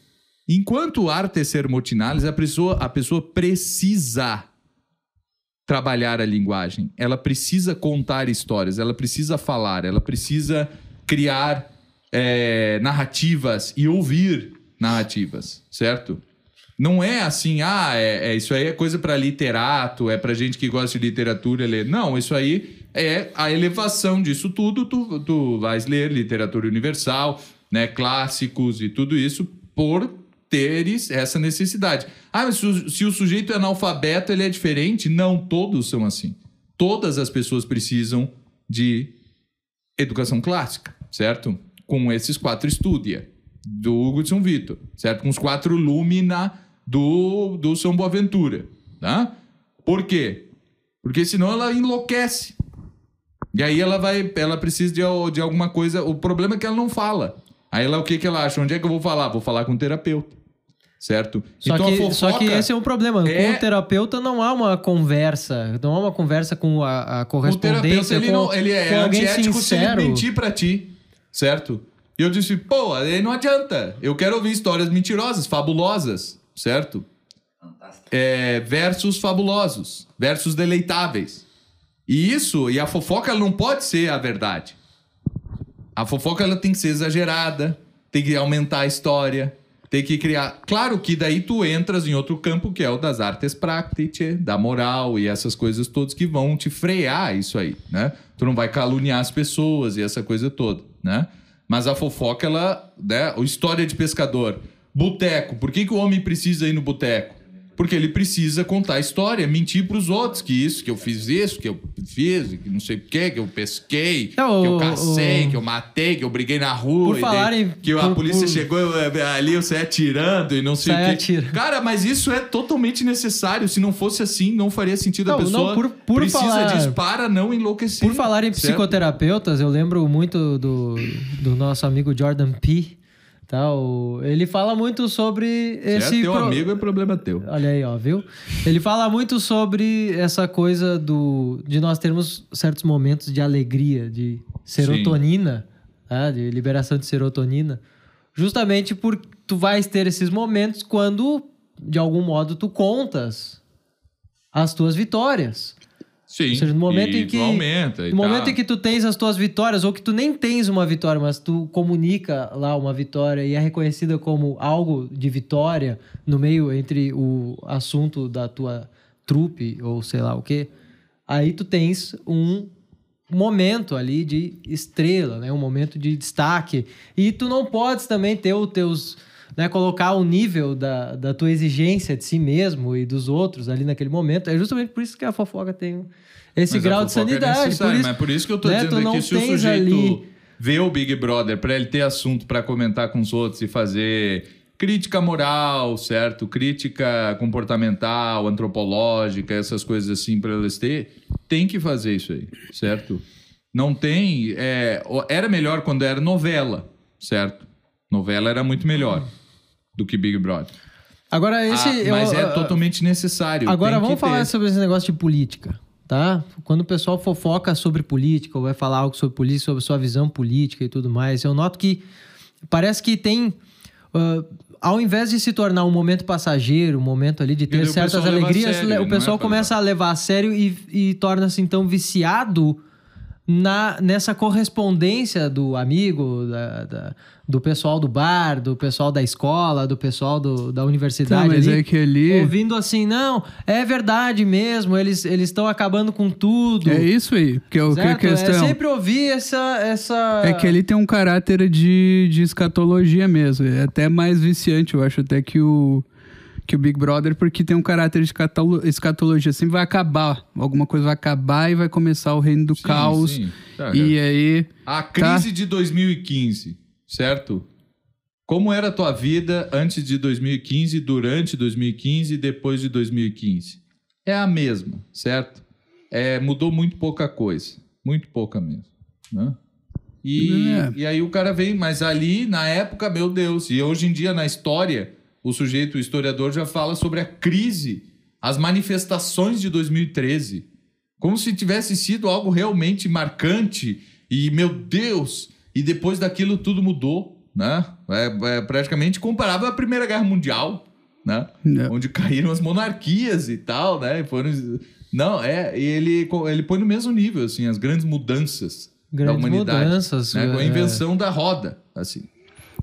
Enquanto artes sermotinales, a pessoa, a pessoa precisa trabalhar a linguagem, ela precisa contar histórias, ela precisa falar, ela precisa criar é, narrativas e ouvir narrativas, certo? Não é assim, ah, é, é- isso aí é coisa para literato, é para gente que gosta de literatura ler. Não, isso aí é a elevação disso tudo. Tu, tu vais ler literatura universal, né, clássicos e tudo isso por teres essa necessidade. Ah, mas se o, sujeito é analfabeto, ele é diferente? Não, todos são assim. Todas as pessoas precisam de educação clássica, certo? Com esses quatro estudia do Hugo de São Vitor, certo? Com os quatro lumina do, do São Boaventura, tá? Por quê? Porque senão ela enlouquece. E aí ela vai, ela precisa de, de alguma coisa. O problema é que ela não fala. Aí ela, o que que ela acha? Onde é que eu vou falar? Vou falar com o terapeuta, certo? Só, então que, só que esse é um problema. é- Com o terapeuta não há uma conversa. Não há uma conversa com a, a O correspondência. terapeuta, ele, com, não, ele é antiético se ele sincero. mentir pra ti, certo? E eu disse, pô, aí não adianta. Eu quero ouvir histórias mentirosas, fabulosas, certo? É, versos fabulosos, versos deleitáveis. E isso, e a fofoca ela não pode ser a verdade. A fofoca ela tem que ser exagerada, tem que aumentar a história, tem que criar. Claro que daí tu entras em outro campo que é o das artes practice, da moral e essas coisas todas que vão te frear isso aí, né? Tu não vai caluniar as pessoas e essa coisa toda, né? Mas a fofoca, ela, né? O história de pescador, boteco. Por que, que o homem precisa ir no boteco? Porque ele precisa contar a história, mentir pros outros que isso, que eu fiz isso, que eu fiz, que não sei o quê, que eu pesquei, Não, que eu cacei, o- que eu matei, que eu briguei na rua. Por e falar daí- em- Que a por- polícia por- chegou eu- ali, eu saí atirando e não sei Sai o quê. atirando. Cara, mas isso é totalmente necessário. Se não fosse assim, não faria sentido a Não, não, pessoa. por- por precisa falar- disso para não enlouquecer. Por falar em certo? psicoterapeutas, eu lembro muito do, do nosso amigo Jordan P. Tal. Ele fala muito sobre Se esse. é teu pro- amigo, é problema teu. Olha aí, ó, viu? Ele fala muito sobre essa coisa do de nós termos certos momentos de alegria, de serotonina, tá? de liberação de serotonina, justamente por tu vais ter esses momentos quando de algum modo tu contas as tuas vitórias. Sim. Ou seja, no momento em que aumenta. no momento tá. em que tu tens as tuas vitórias ou que tu nem tens uma vitória, mas tu comunica lá uma vitória e é reconhecida como algo de vitória no meio entre o assunto da tua trupe ou sei lá o quê, aí tu tens um momento ali de estrela, né? Um momento de destaque. E tu não podes também ter os teus né, colocar o nível da, da tua exigência de si mesmo e dos outros ali naquele momento. É justamente por isso que a fofoca tem esse Mas grau de é sanidade. necessária, por isso, mas por isso que eu tô né, dizendo aqui, se o sujeito ali- vê o Big Brother para ele ter assunto para comentar com os outros e fazer crítica moral, certo? Crítica comportamental, antropológica, essas coisas assim para eles ter, tem que fazer isso aí, certo? Não tem. é, era melhor quando era novela, certo? Novela era muito melhor do que Big Brother. Agora, esse. Ah, eu- mas é ah, totalmente necessário. Agora vamos falar ter. sobre esse negócio de política, tá? Quando o pessoal fofoca sobre política, ou vai falar algo sobre política, sobre sua visão política e tudo mais, eu noto que parece que tem. ah, ao invés de se tornar um momento passageiro, um momento ali de ter certas alegrias, sério, o não é pessoal pra começa a levar a sério e, e torna-se então viciado na, nessa correspondência do amigo, da- da- do pessoal do bar, do pessoal da escola, do pessoal do- da universidade. Tá, mas ali é que ali- ouvindo assim, não, é verdade mesmo, eles eles estão acabando com tudo. É isso aí. Porque o que é a certo? questão? É sempre ouvir essa essa É que ali tem um caráter de, de escatologia mesmo. É até mais viciante. Eu acho até que o, que o Big Brother, porque tem um caráter de escatolo- escatologia. Sempre vai acabar. Alguma coisa vai acabar e vai começar o reino do Sim, caos. sim. Tá, E aí. A crise de 2015, certo? Como era a tua vida antes de 2015, durante 2015 e depois de 2015? É a mesma, certo? É, mudou muito pouca coisa. Muito pouca mesmo. Né? E, É. e aí o cara vem, mas ali na época, meu Deus, e hoje em dia na história, o sujeito, o historiador, já fala sobre a crise, as manifestações de 2013. Como se tivesse sido algo realmente marcante e, meu Deus, e depois daquilo tudo mudou, né? É, é praticamente comparável à Primeira Guerra Mundial, né? É. Onde caíram as monarquias e tal, né? E foram... Não, é, e ele, ele põe no mesmo nível, assim, as grandes mudanças da Grandes humanidade. mudanças, né? Com a é. invenção da roda, assim.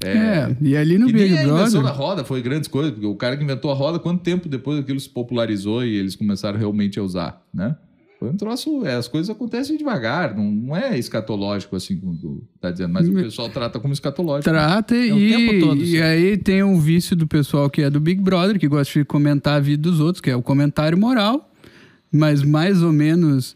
É, e ali no E Big a invenção da Brother. roda foi grandes coisas, porque o cara que inventou a roda, quanto tempo depois aquilo se popularizou e eles começaram realmente a usar, né? Foi um troço, é, as coisas acontecem devagar, não, não é escatológico assim como tu tá dizendo, mas o pessoal trata como escatológico. Trata o e, tempo todo, e aí tem um vício do pessoal que é do Big Brother, que gosta de comentar a vida dos outros, que é o comentário moral, mas mais ou menos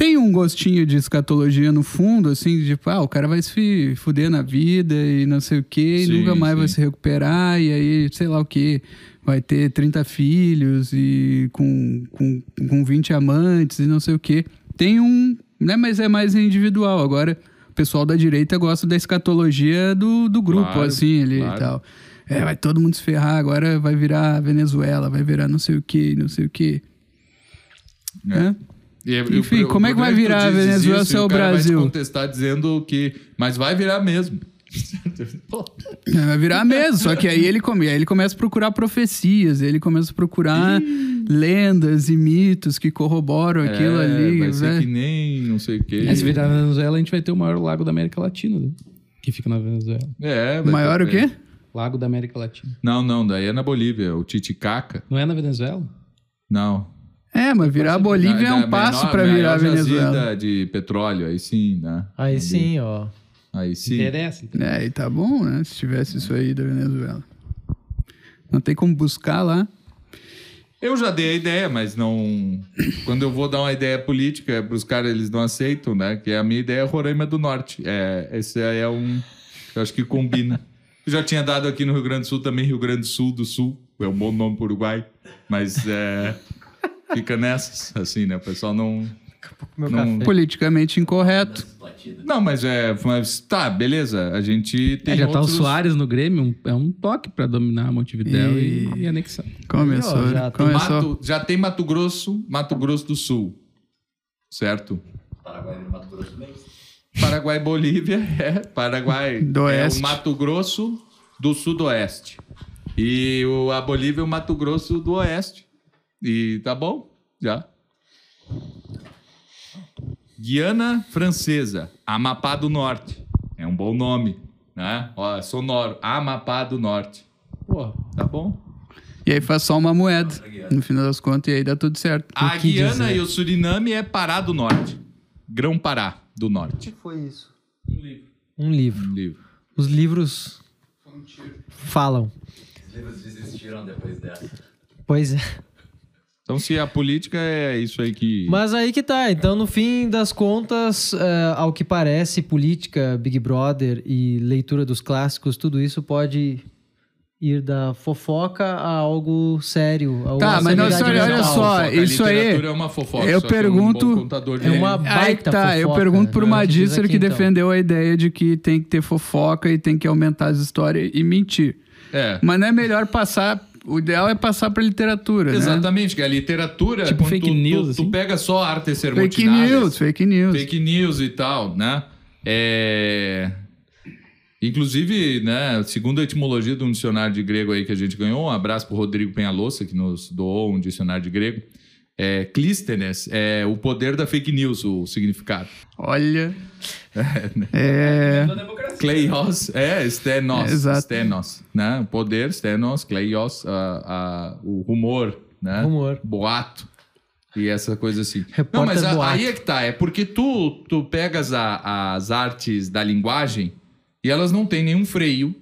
tem um gostinho de escatologia no fundo, assim, de tipo, ah, o cara vai se fuder na vida e não sei o quê, Sim, e nunca mais sim. vai se recuperar, e aí, sei lá o quê, vai ter 30 filhos e com, com, com 20 amantes e não sei o quê. Tem um, né, mas é mais individual. Agora, o pessoal da direita gosta da escatologia do, do grupo, Claro, assim, ali claro. e tal. É, vai todo mundo se ferrar, agora vai virar Venezuela, vai virar não sei o quê, não sei o quê. É. E, e Enfim, o- como é que vai virar a Venezuela isso se é e o cara vai te Brasil? contestar dizendo que, mas vai virar mesmo. [LAUGHS] É, Vai virar mesmo, só que aí ele, come, aí ele começa a procurar profecias, ele começa a procurar lendas e mitos que corroboram aquilo é, ali. vai ser né? que nem não sei o quê. É, se virar na Venezuela, a gente vai ter o maior lago da América Latina, né? que fica na Venezuela. É, vai Maior ter- o quê? Lago da América Latina. Não, não, daí é na Bolívia, o Titicaca. Não é na Venezuela? Não. É, mas virar a Bolívia é um passo menor- pra virar a Venezuela. de petróleo, aí sim, né? Aí sim, ó. Aí sim. Interessa. então. É, e tá bom, né? Se tivesse isso aí da Venezuela. Não tem como buscar lá. Eu já dei a ideia, mas não. [CLEARS THROAT] Quando eu vou dar uma ideia política pros caras, eles não aceitam, né? Que a minha ideia é Roraima do Norte. É, esse aí é um. Eu acho que combina. [LAUGHS] Eu já tinha dado aqui no Rio Grande do Sul também, Rio Grande do Sul do Sul. É um bom nome pro Uruguai. Mas é. Fica nessas, assim, né? O pessoal não. Meu Não- café. Politicamente incorreto. Não, mas é. Mas tá, beleza. A gente tem. É, já tá o outros... Soares no Grêmio, um- é um toque pra dominar Montevidéu e, E- e anexar. Começou, ó, né? já tem Começou. Mato- já tem Mato Grosso, Mato Grosso do Sul. Certo? Paraguai e Mato Grosso. Paraguai e Bolívia [LAUGHS] é Paraguai Do é oeste. o Mato Grosso do Sudoeste. E o, a Bolívia é o Mato Grosso do Oeste. E tá bom, já. Guiana Francesa, Amapá do Norte. É um bom nome, né? Ó, é sonoro, Amapá do Norte. Pô, tá bom. E aí faz só uma moeda, no final das contas, e aí dá tudo certo. A que Guiana dizer? e o Suriname é Pará do Norte. Grão-Pará do Norte. foi isso? Um livro. Livro. Os livros falam. Os livros desistiram depois dessa. Pois é. Então, se a política é isso aí que. Mas aí que tá. Então, no fim das contas, é, ao que parece, política, Big Brother e leitura dos clássicos, tudo isso pode ir da fofoca a algo sério. a Tá, uma mas não, olha só, Fofoca, isso aí- literatura é uma fofoca. eu que é um pergunto- É uma baita tá, eu fofoca, pergunto pro né? Diz Magíster aqui, que então. defendeu a ideia de que tem que ter fofoca e tem que aumentar as histórias e mentir. É. Mas não é melhor passar. O ideal é passar pra literatura, né? Exatamente, que a literatura. Tipo fake tu, news, Tu, tu assim? pega só artes Fake sermotinadas. news, fake news. Fake news e tal, né? É... Inclusive, né, segundo a etimologia de um dicionário de grego aí que a gente ganhou, um abraço pro Rodrigo Penhalosa, que nos doou um dicionário de grego. É, Clístenes é o poder da fake news, o significado. Olha. É. Kleios, é, stenos, É, exato. stenos, né? Poder, stenos, kleios, a, a, o rumor, né? Rumor. Boato. E essa coisa assim. Repórter Não, mas a- aí é que tá, é porque tu, tu pegas a- as artes da linguagem e elas não têm nenhum freio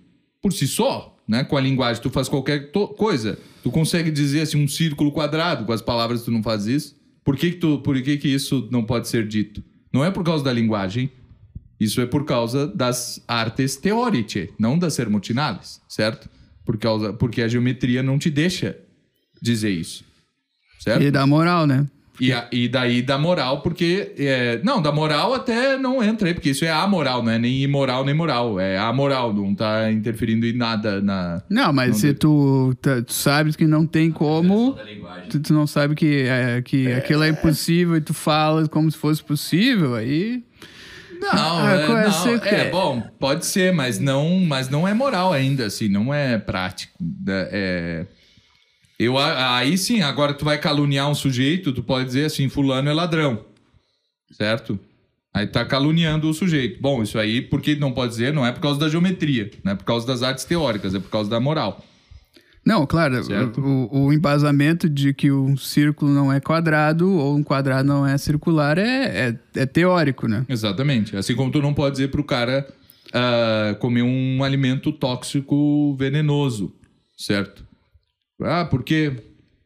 por si só. né? Com a linguagem, tu faz qualquer coisa. Tu consegue dizer assim um círculo quadrado com as palavras, tu não faz isso. Por que que, tu, por que que isso não pode ser dito? Não é por causa da linguagem, isso é por causa das artes teoriche, não das sermotinales, certo? Por causa, porque a geometria não te deixa dizer isso, certo? E dá moral, né? E, a- e daí da moral, porque. é, não, da moral até não entra aí, porque isso é amoral, não é nem imoral nem moral. É amoral, não tá interferindo em nada na. Não, mas Não se tu, tá- tu sabes que não tem como, linguagem. tu, tu não sabe que, é, que aquilo é impossível e tu fala como se fosse possível, aí. Não, Ah, é, é não, é bom, pode ser, mas não, mas não é moral ainda, assim, não é prático. né, É, eu, aí sim, agora tu vai caluniar um sujeito, tu pode dizer assim, fulano é ladrão, certo? Aí tá caluniando o sujeito. Bom, isso aí, por que não pode dizer? Não é por causa da geometria, não é por causa das artes teóricas, é por causa da moral. Não, claro, o, o embasamento de que um círculo não é quadrado ou um quadrado não é circular é, é, é teórico, né? Exatamente. Assim como tu não pode dizer pro cara ah, comer um alimento tóxico venenoso, certo? Ah, por quê?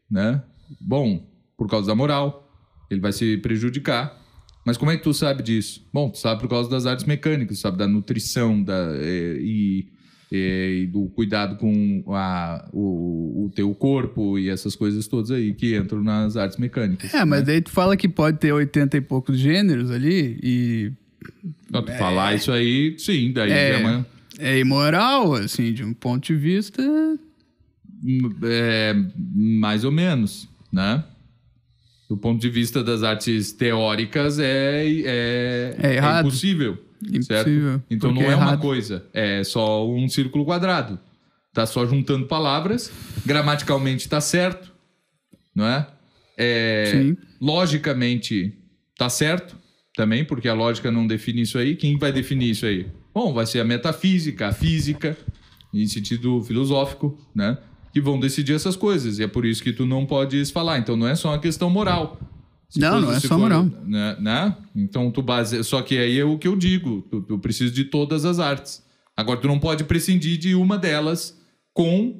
Né? Bom, por causa da moral. Ele vai se prejudicar. Mas como é que tu sabe disso? Bom, tu sabe por causa das artes mecânicas, sabe da nutrição da, eh, e, eh, e do cuidado com a, o, o teu corpo e essas coisas todas aí que entram nas artes mecânicas. É, mas né? daí tu fala que pode ter 80 e poucos gêneros ali e Pra tu falar isso aí, sim, daí É. é uma... é imoral, assim, de um ponto de vista. É, mais ou menos, né? Do ponto de vista das artes teóricas, é, é, É errado. impossível. Certo? Impossível, Então não é é uma coisa, é só um círculo quadrado. Tá só juntando palavras, gramaticalmente tá certo, não é? É, Sim. Logicamente tá certo também, porque a lógica não define isso aí. Quem vai definir isso aí? Bom, vai ser a metafísica, a física, em sentido filosófico, né? Que vão decidir essas coisas. E é por isso que tu não podes falar. Então não é só uma questão moral. Se Não, não é só for- moral. Né, né? Então tu base... Só que aí é o que eu digo. Tu, tu precisa de todas as artes. Agora tu não pode prescindir de uma delas com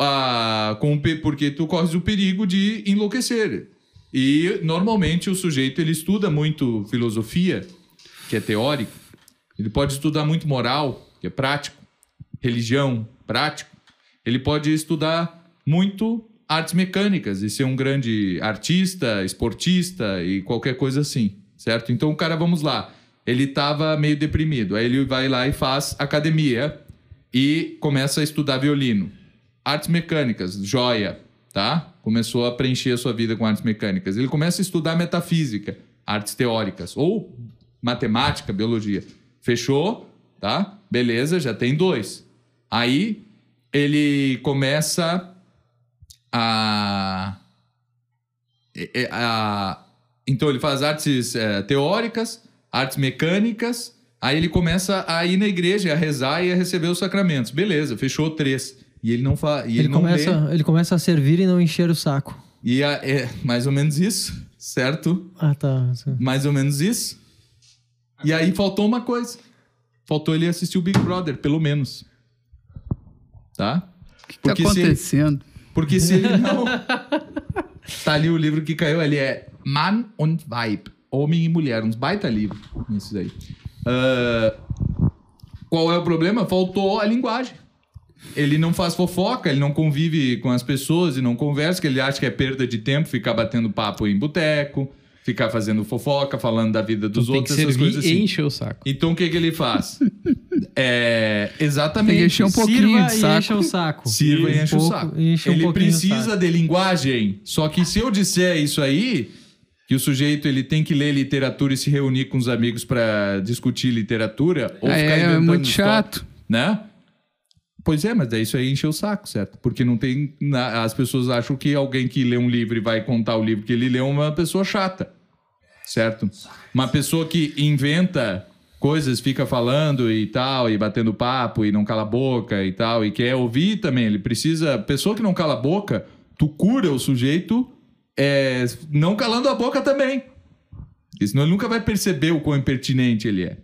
a... Com porque tu corres o perigo de enlouquecer. E normalmente o sujeito ele estuda muito filosofia, que é teórico. Ele pode estudar muito moral, que é prático. Religião, prático. Ele pode estudar muito artes mecânicas e ser um grande artista, esportista e qualquer coisa assim, certo? Então o cara, vamos lá, ele estava meio deprimido, aí ele vai lá e faz academia e começa a estudar violino. Artes mecânicas, joia, tá? Começou a preencher a sua vida com artes mecânicas. Ele começa a estudar metafísica, artes teóricas ou matemática, biologia. Fechou, tá? Beleza, já tem dois. Aí ele começa a, é- é- a- então ele faz artes eh, teóricas, artes mecânicas, aí ele começa a ir na igreja, a rezar e a receber os sacramentos. Beleza, fechou três. E ele não fa, e ele, Ele, não lê. começa, ele começa a servir e não encher o saco. E a- é mais ou menos isso, certo? Ah, tá. Mais ou menos isso. E aí faltou uma coisa. Faltou ele assistir o Big Brother, pelo menos. Tá? O que tá se ele- acontecendo? porque se ele não. [LAUGHS] tá ali o livro que caiu ali, é Man und Weib. Homem e Mulher, uns baita livro. Isso daí. Ah, qual é o problema? Faltou a linguagem. Ele não faz fofoca, ele não convive com as pessoas e não conversa, que ele acha que é perda de tempo ficar batendo papo em boteco, ficar fazendo fofoca, falando da vida dos Tu tem outros, que essas coisas e assim. encher o saco. Então o que, que ele faz? [LAUGHS] é, Tem que exatamente. encher um pouquinho de saco. enche o saco. Sirva e enche o saco. enche um ele precisa saco. de linguagem. Só que se eu disser isso aí, que o sujeito ele tem que ler literatura e se reunir com os amigos para discutir literatura, ou Ah, ficar é, inventando muito história, chato. né? Pois é, mas daí isso aí enche o saco, certo? Porque não tem. As pessoas acham que alguém que lê um livro e vai contar o livro que ele leu é uma pessoa chata. Certo? Uma pessoa que inventa coisas, fica falando e tal, e batendo papo, e não cala a boca e tal, e quer ouvir também. Ele precisa. Pessoa que não cala a boca, tu cura o sujeito é, não calando a boca também. Porque senão ele nunca vai perceber o quão impertinente ele é.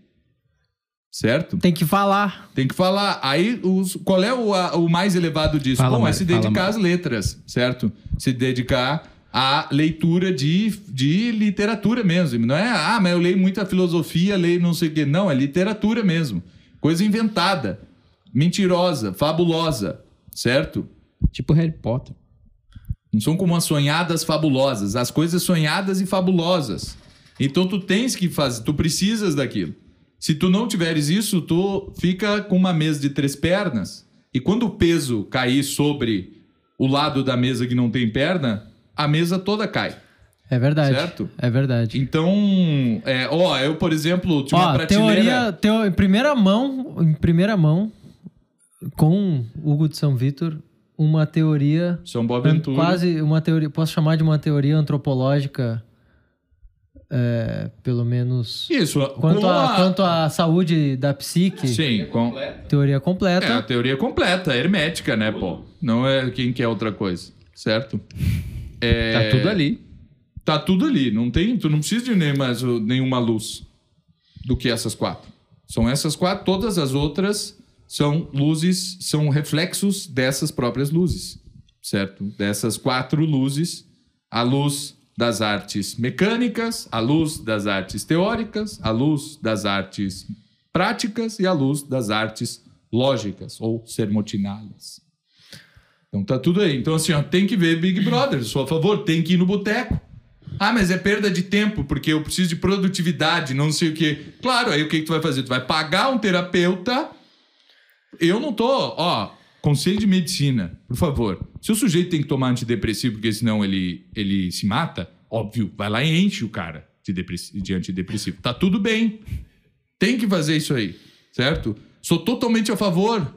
certo? Tem que falar. Tem que falar. Aí, os, qual é o, a- o mais elevado disso? Fala Bom, mais, é se dedicar às letras, certo? Se dedicar à leitura de, de literatura mesmo. Não é, ah, mas eu leio muita filosofia, leio não sei o quê. Não, é literatura mesmo. Coisa inventada, mentirosa, fabulosa, certo? Tipo Harry Potter. Não são como as sonhadas fabulosas, as coisas sonhadas e fabulosas. Então tu tens que fazer, tu precisas daquilo. Se tu não tiveres isso, tu fica com uma mesa de três pernas e quando o peso cair sobre o lado da mesa que não tem perna, a mesa toda cai. É verdade. Certo? É verdade. Então, é, ó, eu, por exemplo, tinha uma Ó, prateleira... teoria, teo- em primeira mão, em primeira mão, com Hugo de São Vitor, uma teoria São Boaventura. quase uma teoria, posso chamar de uma teoria antropológica, é, pelo menos Isso, quanto a, a- quanto à saúde da psique, Sim, com... teoria É, a completa. teoria completa, hermética, né, pô? Não é quem quer outra coisa, certo? É, Tá tudo ali. Tá tudo ali, não tem, tu não precisa de nem mais, nenhuma luz do que essas quatro. São essas quatro, todas as outras são luzes, são reflexos dessas próprias luzes, certo? Dessas quatro luzes, a luz das artes mecânicas, a luz das artes teóricas, a luz das artes práticas e a luz das artes lógicas ou sermotinales. Então tá tudo aí. Então assim, ó, tem que ver Big Brother, sou a favor, tem que ir no boteco. Ah, mas é perda de tempo, porque eu preciso de produtividade, não sei o quê. Claro, aí o que, que tu vai fazer? Tu vai pagar um terapeuta. Eu não tô, ó, conselho de medicina, por favor. Se o sujeito tem que tomar antidepressivo, porque senão ele, ele se mata, óbvio, vai lá e enche o cara de, de antidepressivo. Tá tudo bem. Tem que fazer isso aí, certo? Sou totalmente a favor.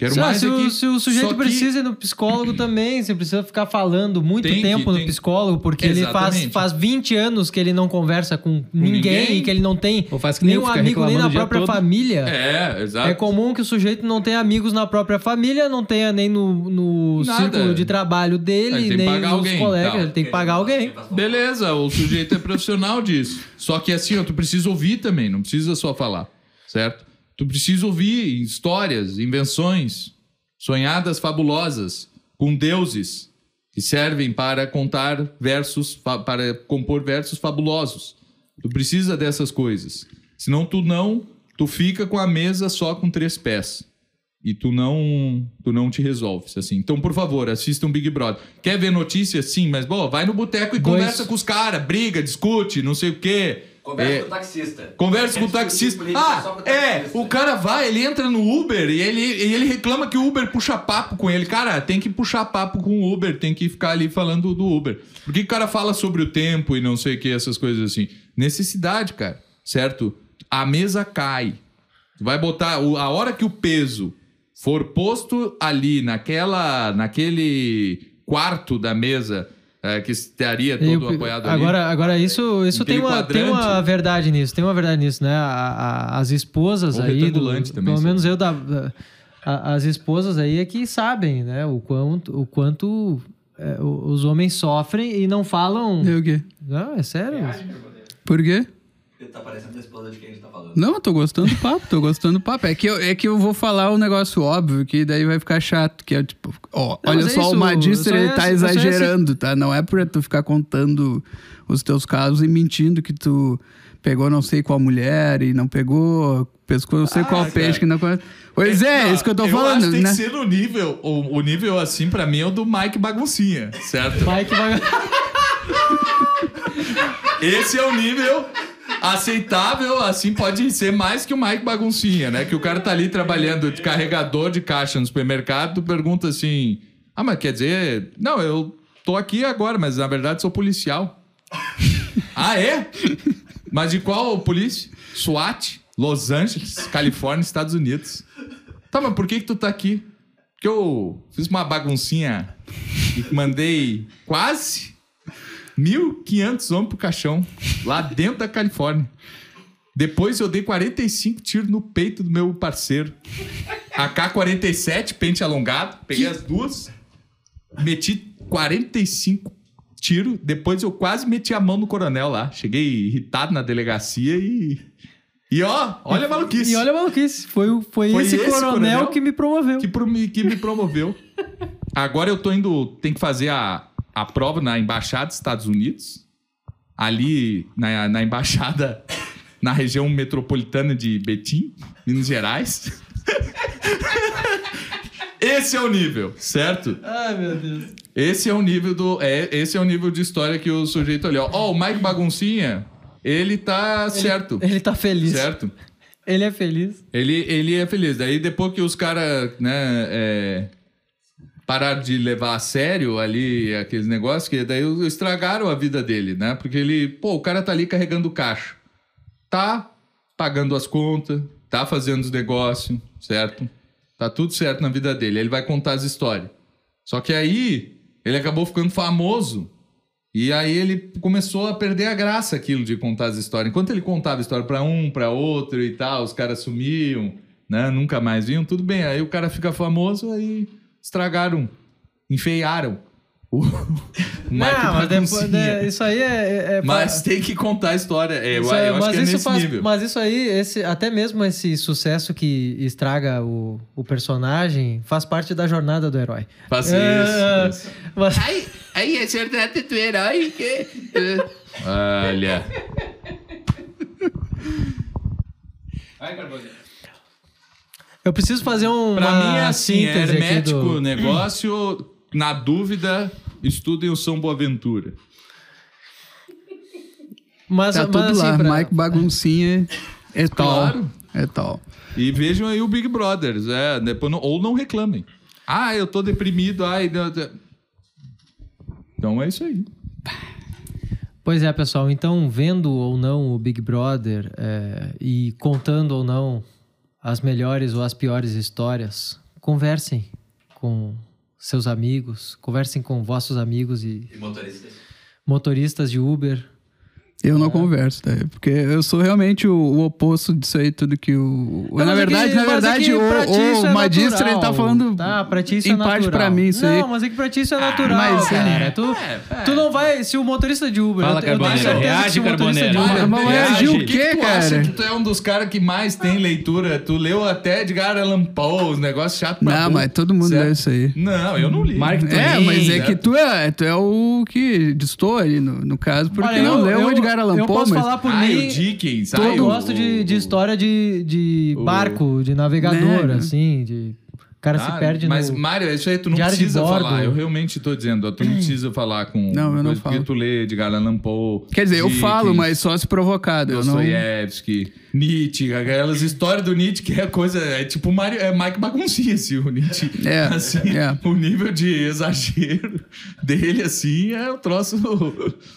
Quero Se, mais se, o, se o sujeito Só que- precisa ir no psicólogo também, você precisa ficar falando muito Tem que- tempo no tem- psicólogo, porque ele faz, Exatamente. faz 20 anos que ele não conversa com ninguém, ninguém. e que ele não tem que nenhum amigo nem na própria família. É, exato. É comum que o sujeito não tenha amigos na própria família, não tenha nem no, no Nada. círculo de trabalho dele, que nem nos alguém, colegas. tal. Ele tem que pagar alguém. Beleza, o sujeito é profissional disso. Só que assim, ó, tu precisa ouvir também, não precisa só falar, certo? Tu precisa ouvir histórias, invenções, sonhadas fabulosas, com deuses que servem para contar versos, para compor versos fabulosos. Tu precisa dessas coisas. Senão tu não, tu fica com a mesa só com três pés. E tu não, tu não te resolves, assim. Então, por favor, assista um Big Brother. Quer ver notícias? Sim, mas, bom, vai no boteco e Dois. conversa com os caras, briga, discute, não sei o quê. Conversa É, com o taxista. Conversa com o taxista. Ah, o é. taxista. O cara vai, ele entra no Uber e ele, e ele reclama que o Uber puxa papo com ele. Cara, tem que puxar papo com o Uber, tem que ficar ali falando do Uber. Por que o cara fala sobre o tempo e não sei o que, essas coisas assim? Necessidade, cara, certo? A mesa cai. Tu vai botar. A hora que o peso for posto ali naquela, naquele quarto da mesa é, que estaria todo Eu- apoiado ali. agora, agora isso, isso tem, uma, tem uma verdade nisso, tem uma verdade nisso, né? A- a- as esposas Ou aí, do, também, pelo sim. menos eu da, a- as esposas aí é que sabem, né? O quanto, o quanto é, os homens sofrem e não falam. É o quê? Não, é sério. Por quê? Ele tá parecendo a esposa de quem a gente tá falando. Não, eu tô gostando do papo, tô gostando do papo. É que, eu, é que eu vou falar um negócio óbvio, que daí vai ficar chato. Que é tipo, ó, Não, olha é só, isso, o Magistro, só ele é tá só é exagerando, tá? Não é pra tu ficar contando os teus casos e mentindo que tu pegou não sei qual mulher e não pegou, pescou não sei Ah, qual cara. peixe que não conhece. Pois é, Não, isso que eu tô eu falando, acho que tem né? que ser no nível. O, o nível, assim, pra mim, é o do Mike Baguncinha, certo? Mike vai. Esse é o nível aceitável, assim, pode ser mais que o Mike Baguncinha, né? Que o cara tá ali trabalhando de carregador de caixa no supermercado, pergunta assim: Ah, mas quer dizer, não, eu tô aqui agora, mas na verdade sou policial. [LAUGHS] ah, é? Mas de qual polícia? SWAT, Los Angeles, Califórnia, Estados Unidos. Tá, mas por que que tu tá aqui? Porque eu fiz uma baguncinha e mandei quase 1.500 homens pro caixão, lá dentro da Califórnia. Depois eu dei 45 tiros no peito do meu parceiro. AK-47, pente alongado. Peguei as duas, meti 45 tiros. Depois eu quase meti a mão no coronel lá. Cheguei irritado na delegacia e E ó, olha a maluquice. E olha a maluquice. Foi, foi, Foi esse, esse coronel, coronel que me promoveu. que, pro- que me promoveu. Agora eu tô indo. Tem que fazer a, a prova na Embaixada dos Estados Unidos. Ali na, na Embaixada, [LAUGHS] na região metropolitana de Betim, Minas Gerais. [LAUGHS] Esse é o nível, certo? Ai, meu Deus. Esse é o nível do. É, esse é o nível de história que o sujeito olhou. Ó, o Mike Baguncinha, ele tá certo. Ele tá feliz. Certo? Ele é feliz. Ele, ele é feliz. Daí depois que os caras, né, é, pararam de levar a sério ali aqueles negócios, que daí estragaram a vida dele, né? Porque ele, pô, o cara tá ali carregando caixa. Tá pagando as contas, tá fazendo os negócios, certo? Tá tudo certo na vida dele. Ele vai contar as histórias. Só que aí ele acabou ficando famoso. E aí ele começou a perder a graça aquilo de contar as histórias. Enquanto ele contava história pra um, pra outro e tal, os caras sumiam, né? Nunca mais vinham, tudo bem. Aí o cara fica famoso, aí estragaram, enfeiaram o, [LAUGHS] o Não, mas depois, né, isso aí é. é- é- Mas tem que contar a história. É, eu, Isso é- eu acho mas que é isso nesse faz- nível. Mas isso aí, esse, até mesmo esse sucesso que estraga o, o personagem, faz parte da jornada do herói. Faça É, isso, isso. mas- Ai, aí é jornada do herói que... Olha. Eu preciso fazer um, Pra uma mim é assim, é síntese aqui hermético do... negócio. Na dúvida, estudem o São Boaventura. Mas, Tá mas tudo assim, lá. pra- Mike Baguncinha é tal. Claro. É tal. E vejam aí o Big Brothers, é, depois não- ou não reclamem. Ah, eu tô deprimido, ai... Então é isso aí. Pois é, pessoal. Então, vendo ou não o Big Brother é, e contando ou não as melhores ou as piores histórias, conversem com seus amigos, conversem com vossos amigos e E motoristas. motoristas de Uber. Eu É. não converso, tá? Porque eu sou realmente o, o oposto disso aí, tudo que o. Não, na mas é verdade, que- na é verdade, isso o, é o Magistra, natural, ele tá falando. Tá, pra ti isso em é parte natural. pra mim, isso não, aí. mas é que pra ti isso é natural, mas, cara. é. tu, tu não vai... Se o motorista de Uber... Fala, eu, Reage, o de. Uber... Mas Reage. o quê, acha cara? que tu é um dos caras que mais tem leitura? Tu leu até Edgar Allan Poe, os negócios chatos pra Não, mas todo mundo Certo? lê isso aí. Não, eu não li. Mark É, mas é que tu é, tu é o que distou ali no, caso, porque não eu- leu eu- o Edgar Allan Eu Poe, posso mas... falar por Ai, mim... o Dickens. Eu ai, o- gosto de, de história de, de o- barco, de navegador, Né? assim, de... O cara se Ah, perde mas, no... Mário, isso aí tu não precisa falar. Eu realmente tô dizendo, tu não precisa falar com. Não, eu não coisa, Porque falo. tu lê de Allan Poe. Quer dizer, eu falo, mas só se provocado. Eu não... Dostoiévski, Nietzsche, aquelas histórias do Nietzsche que é coisa. É tipo Mário, é Mike Baguncinha, assim, o Nietzsche. É, Assim, é. O nível de exagero dele, assim, é o troço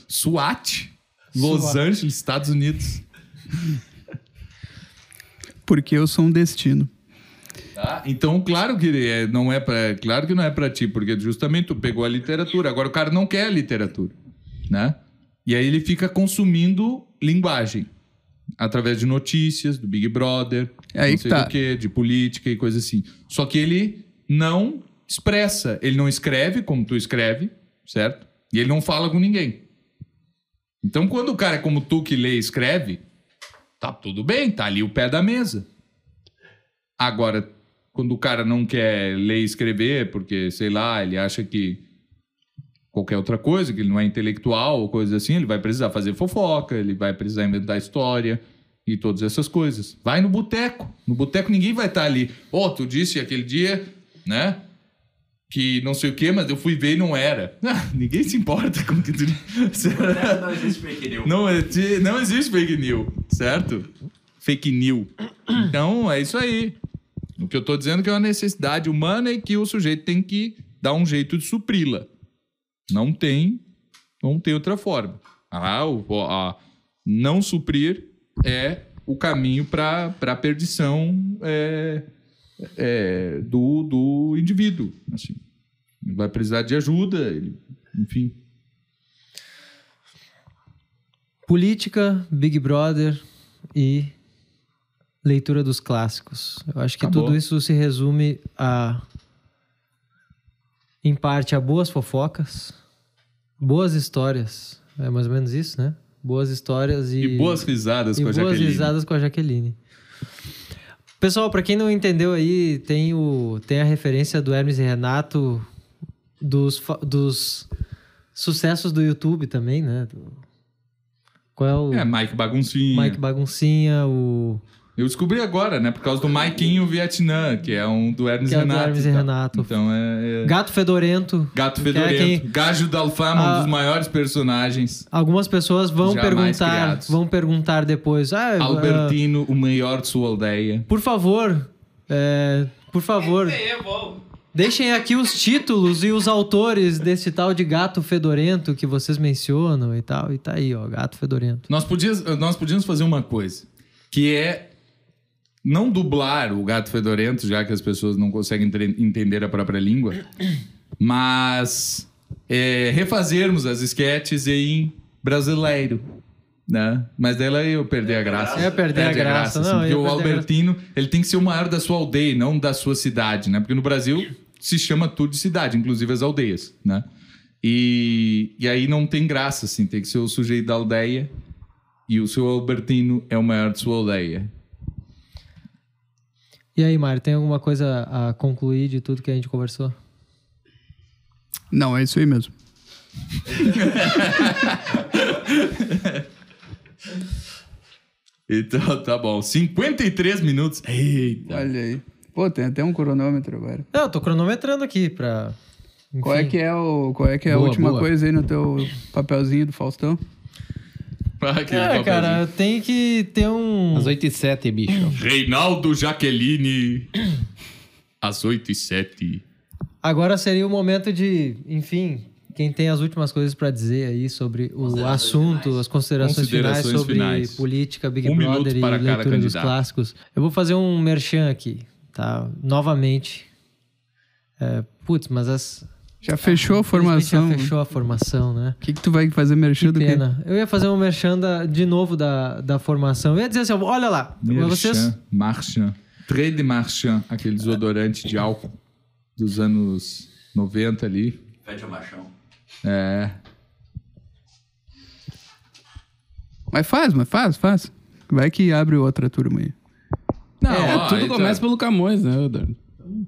SWAT. Los SWAT. Angeles, Estados Unidos. Porque eu sou um destino. Tá? Então, claro que é, não é para, claro que não é para ti, porque justamente tu pegou a literatura. Agora o cara não quer a literatura, né? E aí ele fica consumindo linguagem através de notícias, do Big Brother, É aí não que sei tá. do quê, de política e coisa assim. Só que ele não expressa, ele não escreve como tu escreve, certo? E ele não fala com ninguém. Então, quando o cara é como tu que lê e escreve, tá tudo bem, tá ali o pé da mesa. Agora, quando o cara não quer ler e escrever, porque, sei lá, ele acha que qualquer outra coisa, que ele não é intelectual ou coisa assim, ele vai precisar fazer fofoca, ele vai precisar inventar história e todas essas coisas. Vai no boteco. No boteco ninguém vai estar ali. Ó, tu disse aquele dia, né? Que não sei o quê, mas eu fui ver e não era. [LAUGHS] Ah, ninguém se importa com o que tu. [LAUGHS] Não existe fake news. Não, não existe fake news, certo? Fake news. Então, é isso aí. O que eu tô dizendo é que é uma necessidade humana e que o sujeito tem que dar um jeito de supri-la. Não tem, não tem outra forma. Ah, o- a não suprir é o caminho para a perdição é, é, do, do indivíduo. Assim. Vai precisar de ajuda, ele, enfim. Política, Big Brother e leitura dos clássicos. Eu acho que Acabou. tudo isso se resume a, em parte, a boas fofocas, boas histórias. É mais ou menos isso, né? boas histórias e, E boas risadas e com a boas Jaqueline. risadas com a Jaqueline. Pessoal, pra quem não entendeu aí, tem, o, tem a referência do Hermes e Renato dos, dos sucessos do YouTube também, né? Do- qual é o É, Mike Baguncinha. Mike Baguncinha, o Eu descobri agora, né? Por causa do Maikinho Vietnã, que é um do Hermes Que é do Renato. Hermes e tá? Renato. Então é. é- Gato Fedorento. Gato que é Fedorento. quem- Gajo da Alfama, Ah. um dos maiores personagens. Algumas pessoas vão perguntar, criados. vão perguntar depois. Ah, ah, Albertino, o maior de sua aldeia. por favor, é, por favor, deixem aqui os títulos e os autores desse tal de gato fedorento que vocês mencionam e tal. E tá aí, ó, gato fedorento. Nós, podíamos, nós podíamos fazer uma coisa, que é não dublar o gato fedorento, já que as pessoas não conseguem entender a própria língua, mas é, refazermos as esquetes em brasileiro. Né? Mas daí ela ia perder a graça. Ia perder a Perde graça, não, porque o a Albertino, ele tem que ser o maior da sua aldeia, e não da sua cidade, né? Porque no Brasil se chama tudo de cidade, inclusive as aldeias, né? E, e aí não tem graça, assim, tem que ser o sujeito da aldeia e o seu Albertino é o maior de sua aldeia. E aí, Mário, tem alguma coisa a concluir de tudo que a gente conversou? Não, é isso aí mesmo. [LAUGHS] Então tá bom. 53 minutos. Eita. Olha aí. Pô, tem até um cronômetro agora. Não, eu tô cronometrando aqui pra. Qual é enfim. que é, o, qual é, que é Boa, a última boa. coisa aí no teu papelzinho do Faustão? [LAUGHS] É, cara, tem que ter um. Às 8 e 7, bicho. Reinaldo Jaqueline. Às 8 e 7. Agora seria o momento de, enfim, quem tem as últimas coisas pra dizer aí sobre o assunto, as considerações, Considerações finais sobre finais. política, Big Um Brother e para leitura dos clássicos. Eu vou fazer um merchan aqui, tá? Novamente. É, putz, mas as. Já fechou a formação. Já fechou a formação, né? O que, que tu vai fazer merchan Que do quê? pena. Eu ia fazer um merchan da- de novo da, da formação. Eu ia dizer assim, olha lá, vocês... Marchand. Marchand. Trade de Marchand. Aquele desodorante de álcool dos anos 90 ali. Fede a machão. É. Mas faz, mas faz, faz. Vai que abre outra turma aí. Não, É, ó, tudo tá- começa pelo Camões, né, Eduardo?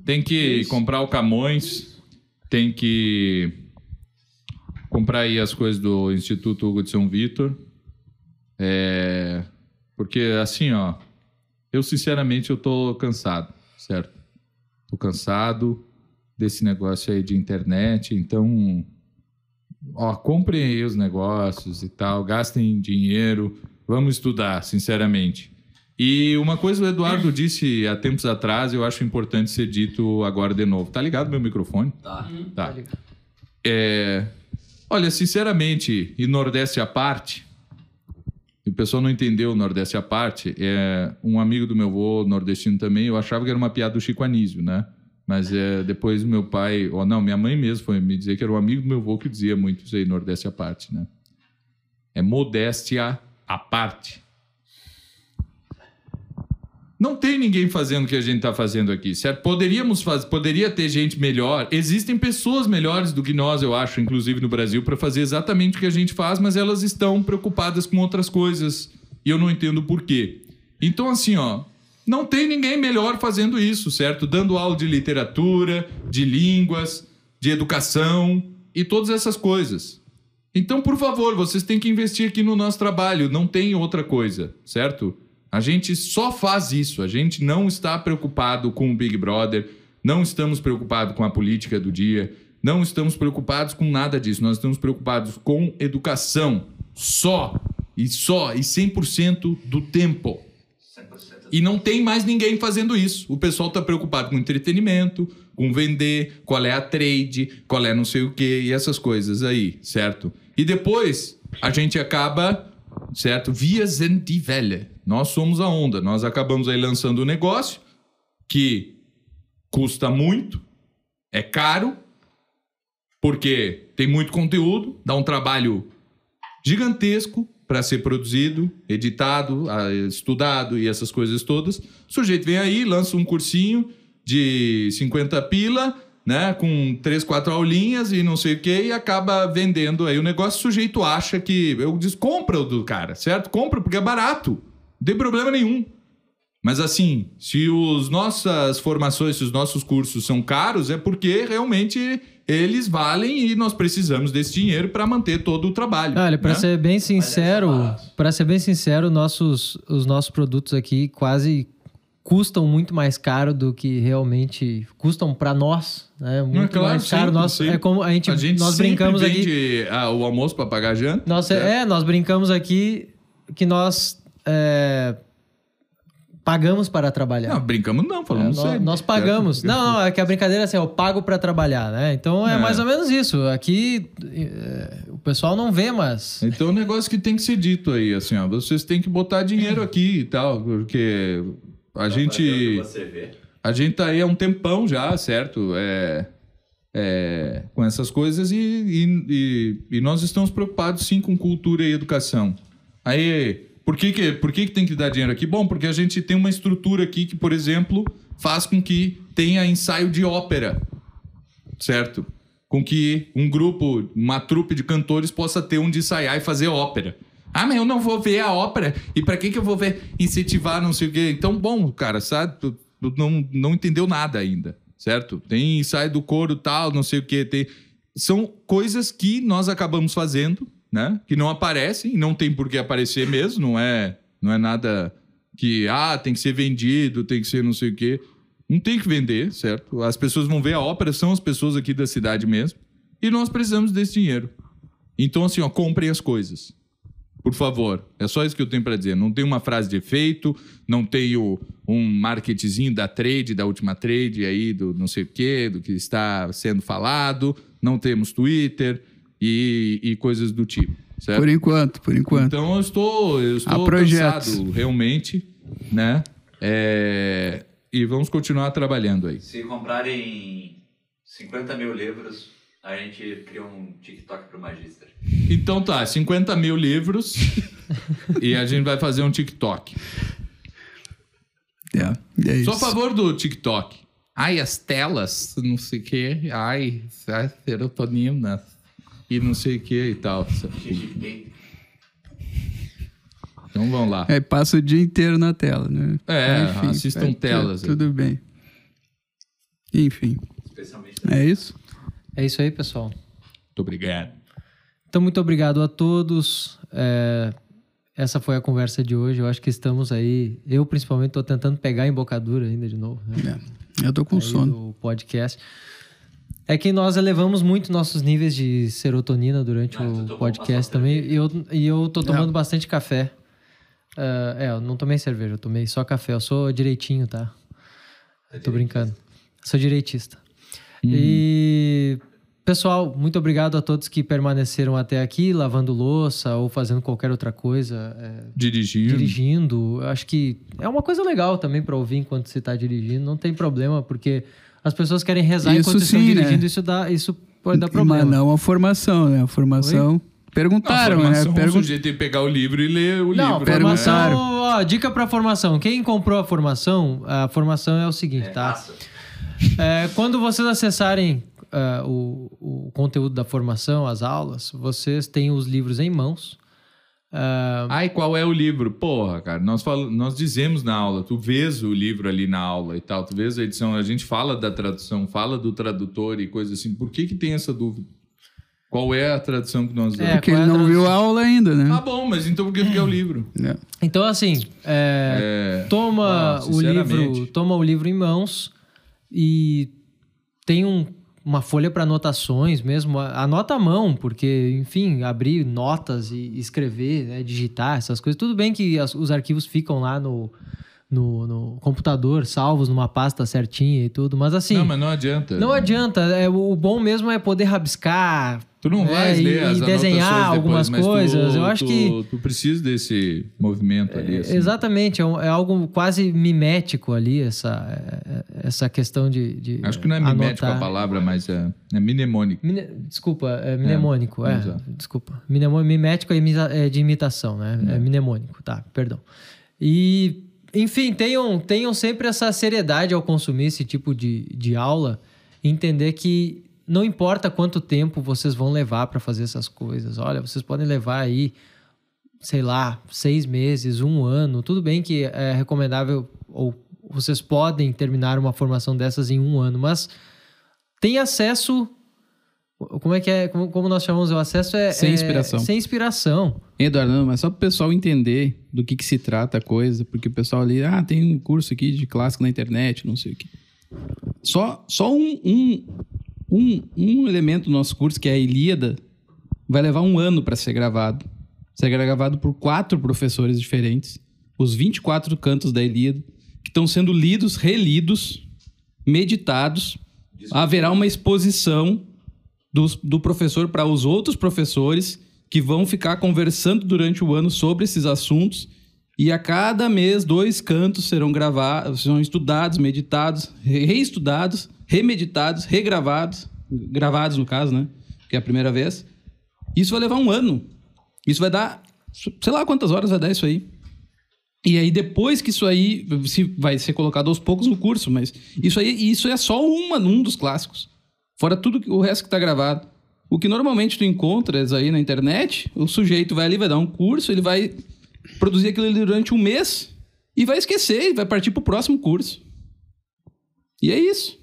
Tem que comprar o Camões, tem que comprar aí as coisas do Instituto Hugo de São Vitor. É, porque assim, ó, eu sinceramente eu tô cansado, certo? Tô cansado desse negócio aí de internet, então ó, comprem aí os negócios e tal, gastem dinheiro, vamos estudar, sinceramente. E uma coisa o Eduardo disse há tempos atrás, eu acho importante ser dito agora de novo. Tá ligado meu microfone? Tá. Tá. É, olha, sinceramente, e Nordeste à parte, e o pessoal não entendeu o Nordeste à parte, é, um amigo do meu avô, nordestino também, eu achava que era uma piada do Chico Anísio, né? Mas é, depois meu pai, ou não, minha mãe mesmo foi me dizer que era um amigo do meu avô que dizia muito isso aí, Nordeste à parte, né? É modéstia à parte. Não tem ninguém fazendo o que a gente está fazendo aqui, certo? Poderíamos fazer, poderia ter gente melhor. Existem pessoas melhores do que nós, eu acho, inclusive no Brasil, para fazer exatamente o que a gente faz, mas elas estão preocupadas com outras coisas e eu não entendo por quê. Então, assim, ó, não tem ninguém melhor fazendo isso, certo? Dando aula de literatura, de línguas, de educação e todas essas coisas. Então, por favor, vocês têm que investir aqui no nosso trabalho, não tem outra coisa, certo? A gente só faz isso, a gente não está preocupado com o Big Brother, não estamos preocupados com a política do dia, não estamos preocupados com nada disso, nós estamos preocupados com educação, só, e só, e 100% do tempo. 100%. E não tem mais ninguém fazendo isso. O pessoal tá preocupado com entretenimento, com vender, qual é a trade, qual é não sei o que e essas coisas aí, certo? E depois a gente acaba, certo? Via Zentivelle. Nós somos a onda. Nós acabamos aí lançando um negócio que custa muito, é caro, porque tem muito conteúdo, dá um trabalho gigantesco para ser produzido, editado, estudado e essas coisas todas. O sujeito vem aí, lança um cursinho de 50 pila, né? Com três, quatro aulinhas e não sei o quê, e acaba vendendo aí o negócio. O sujeito acha que. Eu disse, compra o do cara, certo? Compra porque é barato. Não tem problema nenhum. Mas assim, se os nossas formações, se os nossos cursos são caros, é porque realmente eles valem e nós precisamos desse dinheiro para manter todo o trabalho. Olha, para né? ser bem sincero, para ser bem sincero, nossos, os nossos produtos aqui quase custam muito mais caro do que realmente custam para nós, né? Muito é claro, mais caro. sempre, Nós, sempre. é como a gente, a gente nós brincamos aqui. vende ah, o almoço para pagar a janta. Nós, certo? é, nós brincamos aqui que nós é, pagamos para trabalhar. Não, brincamos não, É, falamos nós, sério. nós pagamos. certo? Não, não, é que a brincadeira é assim, eu pago para trabalhar, né? Então é, É. mais ou menos isso. Aqui é, o pessoal não vê, mas Então é um negócio que tem que ser dito aí, assim, ó. Vocês têm que botar dinheiro aqui e tal, porque a gente. Você vê. A gente tá aí há um tempão já, certo? É, é, com essas coisas e, e, e- e nós estamos preocupados sim com cultura e educação. Aí, por que, que, por que, que tem que dar dinheiro aqui? Bom, porque a gente tem uma estrutura aqui que, por exemplo, faz com que tenha ensaio de ópera, certo? Com que um grupo, uma trupe de cantores possa ter onde ensaiar e fazer ópera. Ah, mas eu não vou ver a ópera. E pra que que eu vou ver incentivar não sei o quê? Então, bom, cara, sabe? Tu, tu não, não entendeu nada ainda, certo? Tem ensaio do coro tal, não sei o quê. Tem... São coisas que nós acabamos fazendo, né? Que não aparecem não tem por que aparecer mesmo. Não é, não é nada que, ah, tem que ser vendido, tem que ser não sei o quê. Não tem que vender, certo? As pessoas vão ver a ópera, são as pessoas aqui da cidade mesmo. E nós precisamos desse dinheiro. Então, assim, ó, comprem as coisas. Por favor. É só isso que eu tenho para dizer. Não tem uma frase de efeito, não tenho um marketzinho da trade, da última trade aí, do não sei o quê, do que está sendo falado. Não temos Twitter e, e coisas do tipo, certo? Por enquanto, por enquanto. Então eu estou, eu estou cansado, realmente, né? É, E vamos continuar trabalhando aí. Se comprarem 50 mil livros, a gente cria um TikTok pro Magister. Então tá, 50 mil livros [LAUGHS] e a gente vai fazer um TikTok. É, é isso. Sou a favor do TikTok. Ai, as telas, não sei o quê. Ai, ai, serotonina e não sei o que e tal. Então vamos lá. É, passa o dia inteiro na tela, né? É, assistam é, telas aí. Tudo bem. Enfim, especialmente é isso? é isso aí, pessoal. Muito obrigado. Então, muito obrigado a todos. É, essa foi a conversa de hoje. Eu acho que estamos aí. Eu, principalmente, estou tentando pegar a embocadura ainda de novo. Né? É, eu tô com aí sono. do podcast. É que nós elevamos muito nossos níveis de serotonina durante tu o podcast também. E eu, e eu tô tomando Não. bastante café. Ah, é, eu não tomei cerveja, eu tomei só café. Eu sou direitinho, tá? Tô brincando. Sou direitista. E. Pessoal, muito obrigado a todos que permaneceram até aqui, lavando louça ou fazendo qualquer outra coisa. é, Dirigindo. dirigindo. Eu acho que é uma coisa legal também para ouvir enquanto você está dirigindo. Não tem problema, porque as pessoas querem rezar Isso enquanto estão sim, né? dirigindo. Isso, dá, isso pode dar problema. Mas não a formação, né? A formação. Perguntaram, Não, a formação, né? Pergun- O sujeito tem que pegar o livro e ler o Não, livro. formação. né? Perguntaram. Ó, dica para formação. Quem comprou a formação, a formação é o seguinte, É, tá? É, quando vocês acessarem ah, o, o conteúdo da formação, as aulas, vocês têm os livros em mãos. Ah, Ai, qual é o livro? Porra, cara, nós, fal... nós dizemos na aula, tu vês o livro ali na aula e tal, tu vês a edição, a gente fala da tradução, fala do tradutor e coisa assim. Por que que tem essa dúvida? Qual é a tradução que nós É, damos? Porque qual ele é não viu a aula ainda, né? Ah, bom, mas então por que que é o livro? É. então, assim, é, É... toma Ah, o livro, toma o livro em mãos e tem um- uma folha para anotações mesmo. Anota à mão, porque, enfim, abrir notas e escrever, né, digitar essas coisas. Tudo bem que as- os arquivos ficam lá no, no, no computador, salvos numa pasta certinha e tudo, mas assim. Não, mas não adianta. Não adianta, é, o bom mesmo é poder rabiscar. Tu não vais e- ler as e desenhar algumas depois, mas coisas. Tu, Eu acho tu- que Tu precisa desse movimento ali, assim. Exatamente, é, um- é algo quase mimético ali, essa, é- é- essa questão de. de Acho que não é mimético a anotar. palavra, mas é, é mnemônico. Mine- Desculpa, é mnemônico, é. exato. desculpa. Mnemô- mimético é, é de imitação, né? É. mnemônico, tá, perdão. E, enfim, tenham, tenham sempre essa seriedade ao consumir esse tipo de, de aula entender que não importa quanto tempo vocês vão levar para fazer essas coisas. Olha, vocês podem levar aí, sei lá, seis meses, um ano. Tudo bem que é recomendável ou vocês podem terminar uma formação dessas em um ano, mas tem acesso. Como é que é? Como, como nós chamamos o acesso? É, Sem é- inspiração. sem inspiração. Eduardo, não, mas só para o pessoal entender do que, que se trata a coisa, porque o pessoal ali, ah, tem um curso aqui de clássico na internet, não sei o quê. Só, só um, um, um, um elemento do nosso curso, que é a Ilíada, vai levar um ano para ser gravado. Será gravado por quatro professores diferentes, os 24 cantos da Ilíada, que estão sendo lidos, relidos, meditados. Haverá uma exposição dos- do professor para os outros professores que vão ficar conversando durante o ano sobre esses assuntos. E a cada mês, dois cantos serão gravados, serão estudados, meditados, re- reestudados, remeditados, regravados, gravados no caso, né? Que é a primeira vez. Isso vai levar um ano. Isso vai dar, sei lá quantas horas vai dar isso aí. E aí, depois que isso aí se vai ser colocado aos poucos no curso, mas isso aí isso é só uma, um dos clássicos. Fora tudo o resto que tá gravado. O que normalmente tu encontras aí na internet, o sujeito vai ali, vai dar um curso, ele vai produzir aquilo durante um mês e vai esquecer, e vai partir pro próximo curso. E é isso.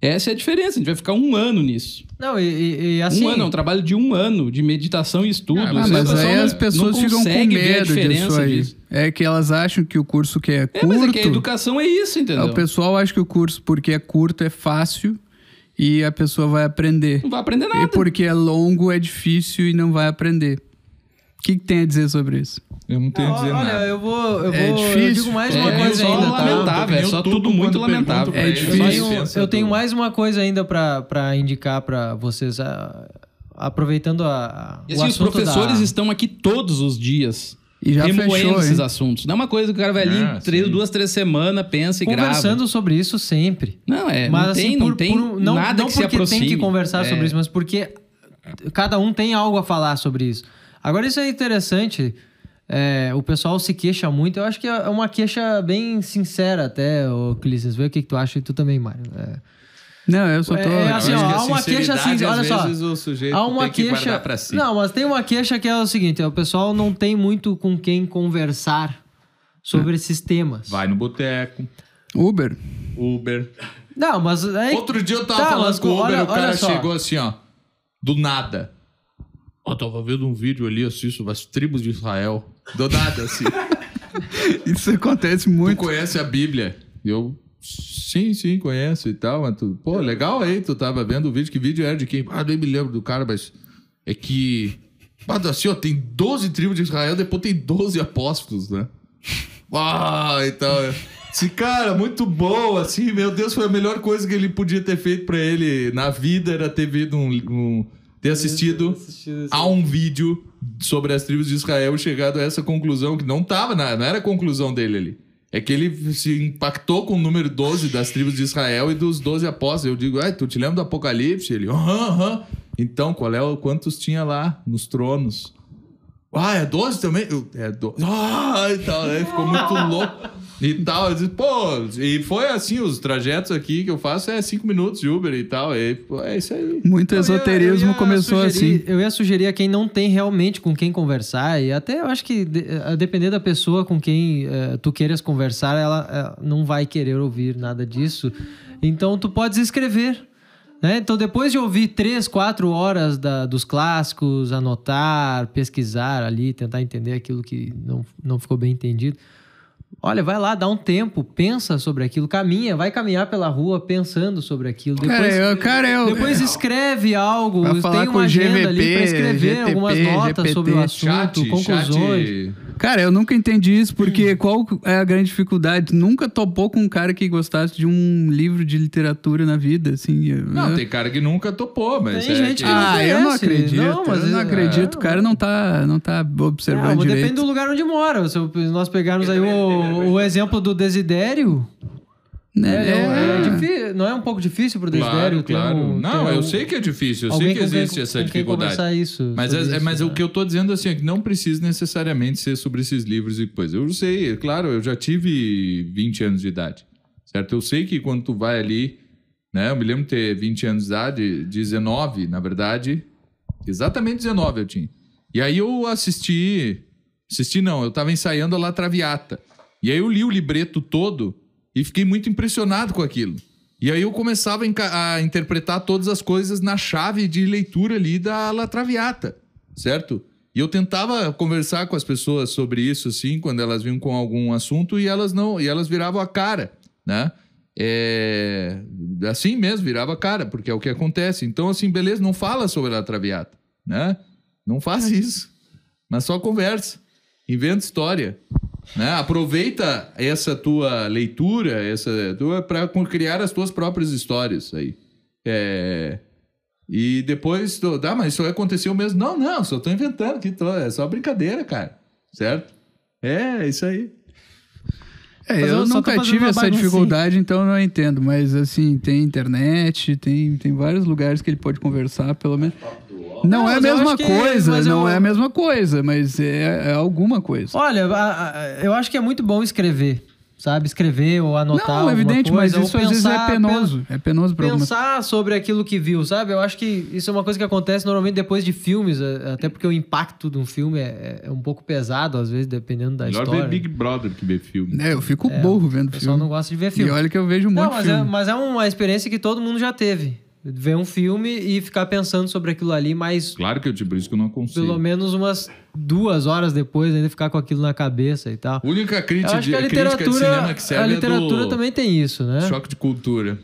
Essa é a diferença. A gente vai ficar um ano nisso. Não, e, e- assim. um ano, é um trabalho de um ano de meditação e estudo. Ah, Isso mas aí não- as pessoas ficam com medo disso aí. disso. É que elas acham que o curso que é É, curto. mas é que a educação é isso, entendeu? o pessoal acha que o curso, porque é curto, é fácil e a pessoa vai aprender. Não vai aprender nada. E porque é longo, é difícil e não vai aprender. O que, que tem a dizer sobre isso? Eu não tenho a dizer Olha, nada. eu vou. Eu, É vou, eu difícil. digo mais É, uma é coisa só ainda, tá? lamentável, é só tudo muito lamentável. É difícil. Eu eu tenho mais uma coisa ainda pra pra indicar pra vocês. ah, aproveitando a, E o assim, os professores da... estão aqui todos os dias. E já remoendo fechou, esses hein? assuntos. Não é uma coisa que o cara vai ali Ah, três, duas, três semanas, pensa e grava. Conversando sobre isso sempre. Não, é. Mas não assim, tem, por, não tem por- não, nada não que se porque aproxime. tem que conversar É. sobre isso, mas porque cada um tem algo a falar sobre isso. Agora, isso é interessante. É, o pessoal se queixa muito. Eu acho que é uma queixa bem sincera até, ô Clícias. Vê o que, que tu acha e tu também, Mário. É. Não, eu só tô. É, assim, Eu ó, que há a uma queixa assim, olha às só. vezes, o sujeito Há uma tem que queixa. pra si. Não, mas tem uma queixa que é o seguinte: o pessoal não tem muito com quem conversar sobre esses temas. Vai no boteco, Uber. Uber. Não, mas aí. Outro dia eu tava Tá, falando com o Uber, olha- o cara chegou assim, ó. Do nada. Ó, tava vendo um vídeo ali, assisto as tribos de Israel. Do nada, assim. [LAUGHS] Isso acontece tu muito. conhece a Bíblia? Eu, sim, sim, conheço e tal. Mas tu, pô, legal aí, tu tava vendo o vídeo. Que vídeo era de quem? Ah, nem me lembro do cara, mas é que... Mas assim, ó, tem 12 tribos de Israel, depois tem 12 apóstolos, né? Ah, então... Esse cara, muito bom, assim, meu Deus, foi a melhor coisa que ele podia ter feito pra ele na vida, era ter visto um... um- ter assistido a um vídeo sobre as tribos de Israel chegado a essa conclusão que não tava, na, não era a conclusão dele ali. É que ele se impactou com o número 12 das tribos de Israel e dos 12 apóstolos. Eu digo, tu te lembra do Apocalipse? Ele, aham, aham. Então, qual é o quantos tinha lá nos tronos? Ah, é 12 também? Eu, é 12. [LAUGHS] Ah, e tal. Aí ficou muito louco. E tal. Eu disse, pô, e foi assim, os trajetos aqui que eu faço é 5 minutos de Uber e tal. E, pô, é isso aí. Muito Eu ia- esoterismo ia começou sugerir- assim. Eu ia sugerir a quem não tem realmente com quem conversar, e até eu acho que, a depender da pessoa com quem eh, tu queiras conversar, ela, ela não vai querer ouvir nada disso. Então tu podes escrever. Né? Então, depois de ouvir três, quatro horas da- dos clássicos, anotar, pesquisar ali, tentar entender aquilo que não, não ficou bem entendido, Olha, vai lá, dá um tempo, pensa sobre aquilo, caminha, vai caminhar pela rua pensando sobre aquilo. Depois, Cara, eu, cara, eu, depois escreve algo, tem com uma o agenda ali GVP, pra escrever GTP, algumas notas sobre o assunto, Chat, conclusões. chat. Cara, eu nunca entendi isso, porque qual é a grande dificuldade? Tu nunca topou com um cara que gostasse de um livro de literatura na vida, assim. Não, eu- tem cara que nunca topou, mas Tem é gente que... Ah, eu não conhece. acredito. Não, mas eu não é- acredito. O cara não tá, não tá observando Não, mas direito. depende do lugar onde mora. Se nós pegarmos aí o, o exemplo do Desidério, Né? é, é É. difí- não é um pouco difícil pro Desidério Claro, claro. um- não, eu um- sei que é difícil, eu alguém sei que com quem- existe essa dificuldade. isso, Mas, é, é- isso, mas né? o que eu tô dizendo assim é que não precisa necessariamente ser sobre esses livros e coisas. Eu sei, é claro, eu já tive 20 anos de idade, certo? Eu sei que quando tu vai ali né? Eu me lembro de ter 20 anos de idade, 19, na verdade. Exatamente 19 eu tinha. E aí eu assisti. Assisti não, eu tava ensaiando a La Traviata. E aí eu li o libreto todo e fiquei muito impressionado com aquilo. E aí eu começava a, interpretar todas as coisas na chave de leitura ali da La Traviata, certo? E eu tentava conversar com as pessoas sobre isso, assim, quando elas vinham com algum assunto e elas não, e elas viravam a cara, né? É, assim mesmo, virava a cara, porque é o que acontece. Então, assim, beleza, não fala sobre a Traviata, né? Não faz isso, mas só conversa, inventa história, né? Aproveita essa tua leitura, essa tua para criar as tuas próprias histórias aí. É, e depois, tu, tá, mas isso aconteceu mesmo? Não, não, só tô inventando aqui, tô, é só brincadeira, cara. Certo? É, é isso aí. É, eu, eu nunca tive essa dificuldade, então eu não entendo. Mas, assim, tem internet, tem, tem vários lugares que ele pode conversar, pelo menos. Não, é a mas mesma que- coisa, mas não eu- é a mesma coisa, mas é, é alguma coisa. Olha, a- a- eu acho que é muito bom escrever, sabe? Escrever ou anotar Não, alguma evidente, mas coisa, ou isso às vezes é penoso. É penoso pra Pensar sobre aquilo que viu, sabe? Eu acho que isso é uma coisa que acontece normalmente depois de filmes, é, até porque o impacto de um filme é, é um pouco pesado, às vezes, dependendo da Melhor história. ver Big Brother que ver filme. É, eu fico burro vendo O pessoal filme. não gosta de ver E filme. olha que eu vejo monte Não, mas é, filme. mas é uma experiência que todo mundo já teve. Ver um filme e ficar pensando sobre aquilo ali, mas Claro que eu, tipo, isso que eu não consigo. pelo menos umas duas horas depois ainda ficar com aquilo na cabeça e tal. A única crítica, acho de, que a crítica de literatura, cinema que serve a literatura é do também tem isso, né? Choque de Cultura.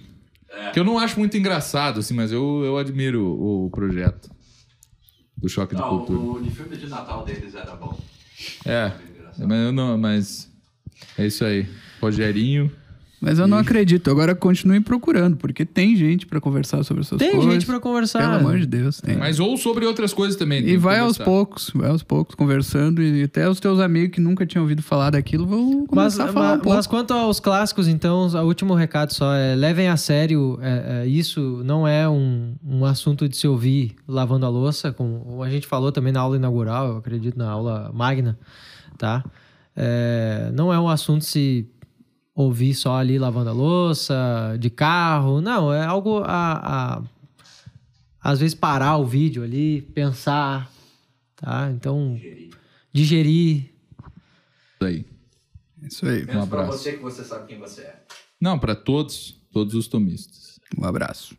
Que eu não acho muito engraçado, assim, mas eu, eu admiro o, o projeto do Choque de Não, Cultura. o uniforme de Natal deles era bom. É, mas eu não, mas é isso aí. Rogerinho. Mas eu não acredito. Agora continue procurando, porque tem gente pra conversar sobre essas Tem coisas. gente pra conversar. Pelo amor de Deus, tem. Mas ou sobre outras coisas também. tem E vai aos poucos, vai aos poucos, conversando. E até os teus amigos que nunca tinham ouvido falar daquilo vão Mas, começar a falar mas, um pouco. mas quanto aos clássicos, então, o último recado só é levem a sério. é, é, isso não é um, um assunto de se ouvir lavando a louça, como a gente falou também na aula inaugural, eu acredito na aula magna, tá? É, não é um assunto se ouvir só ali lavando a louça, de carro, não, é algo a, a às vezes parar o vídeo ali, pensar, tá? Então, digerir. Isso aí. Isso aí. Menos pra abraço. você que você sabe quem você é. Não, para todos, todos os tomistas. Um abraço.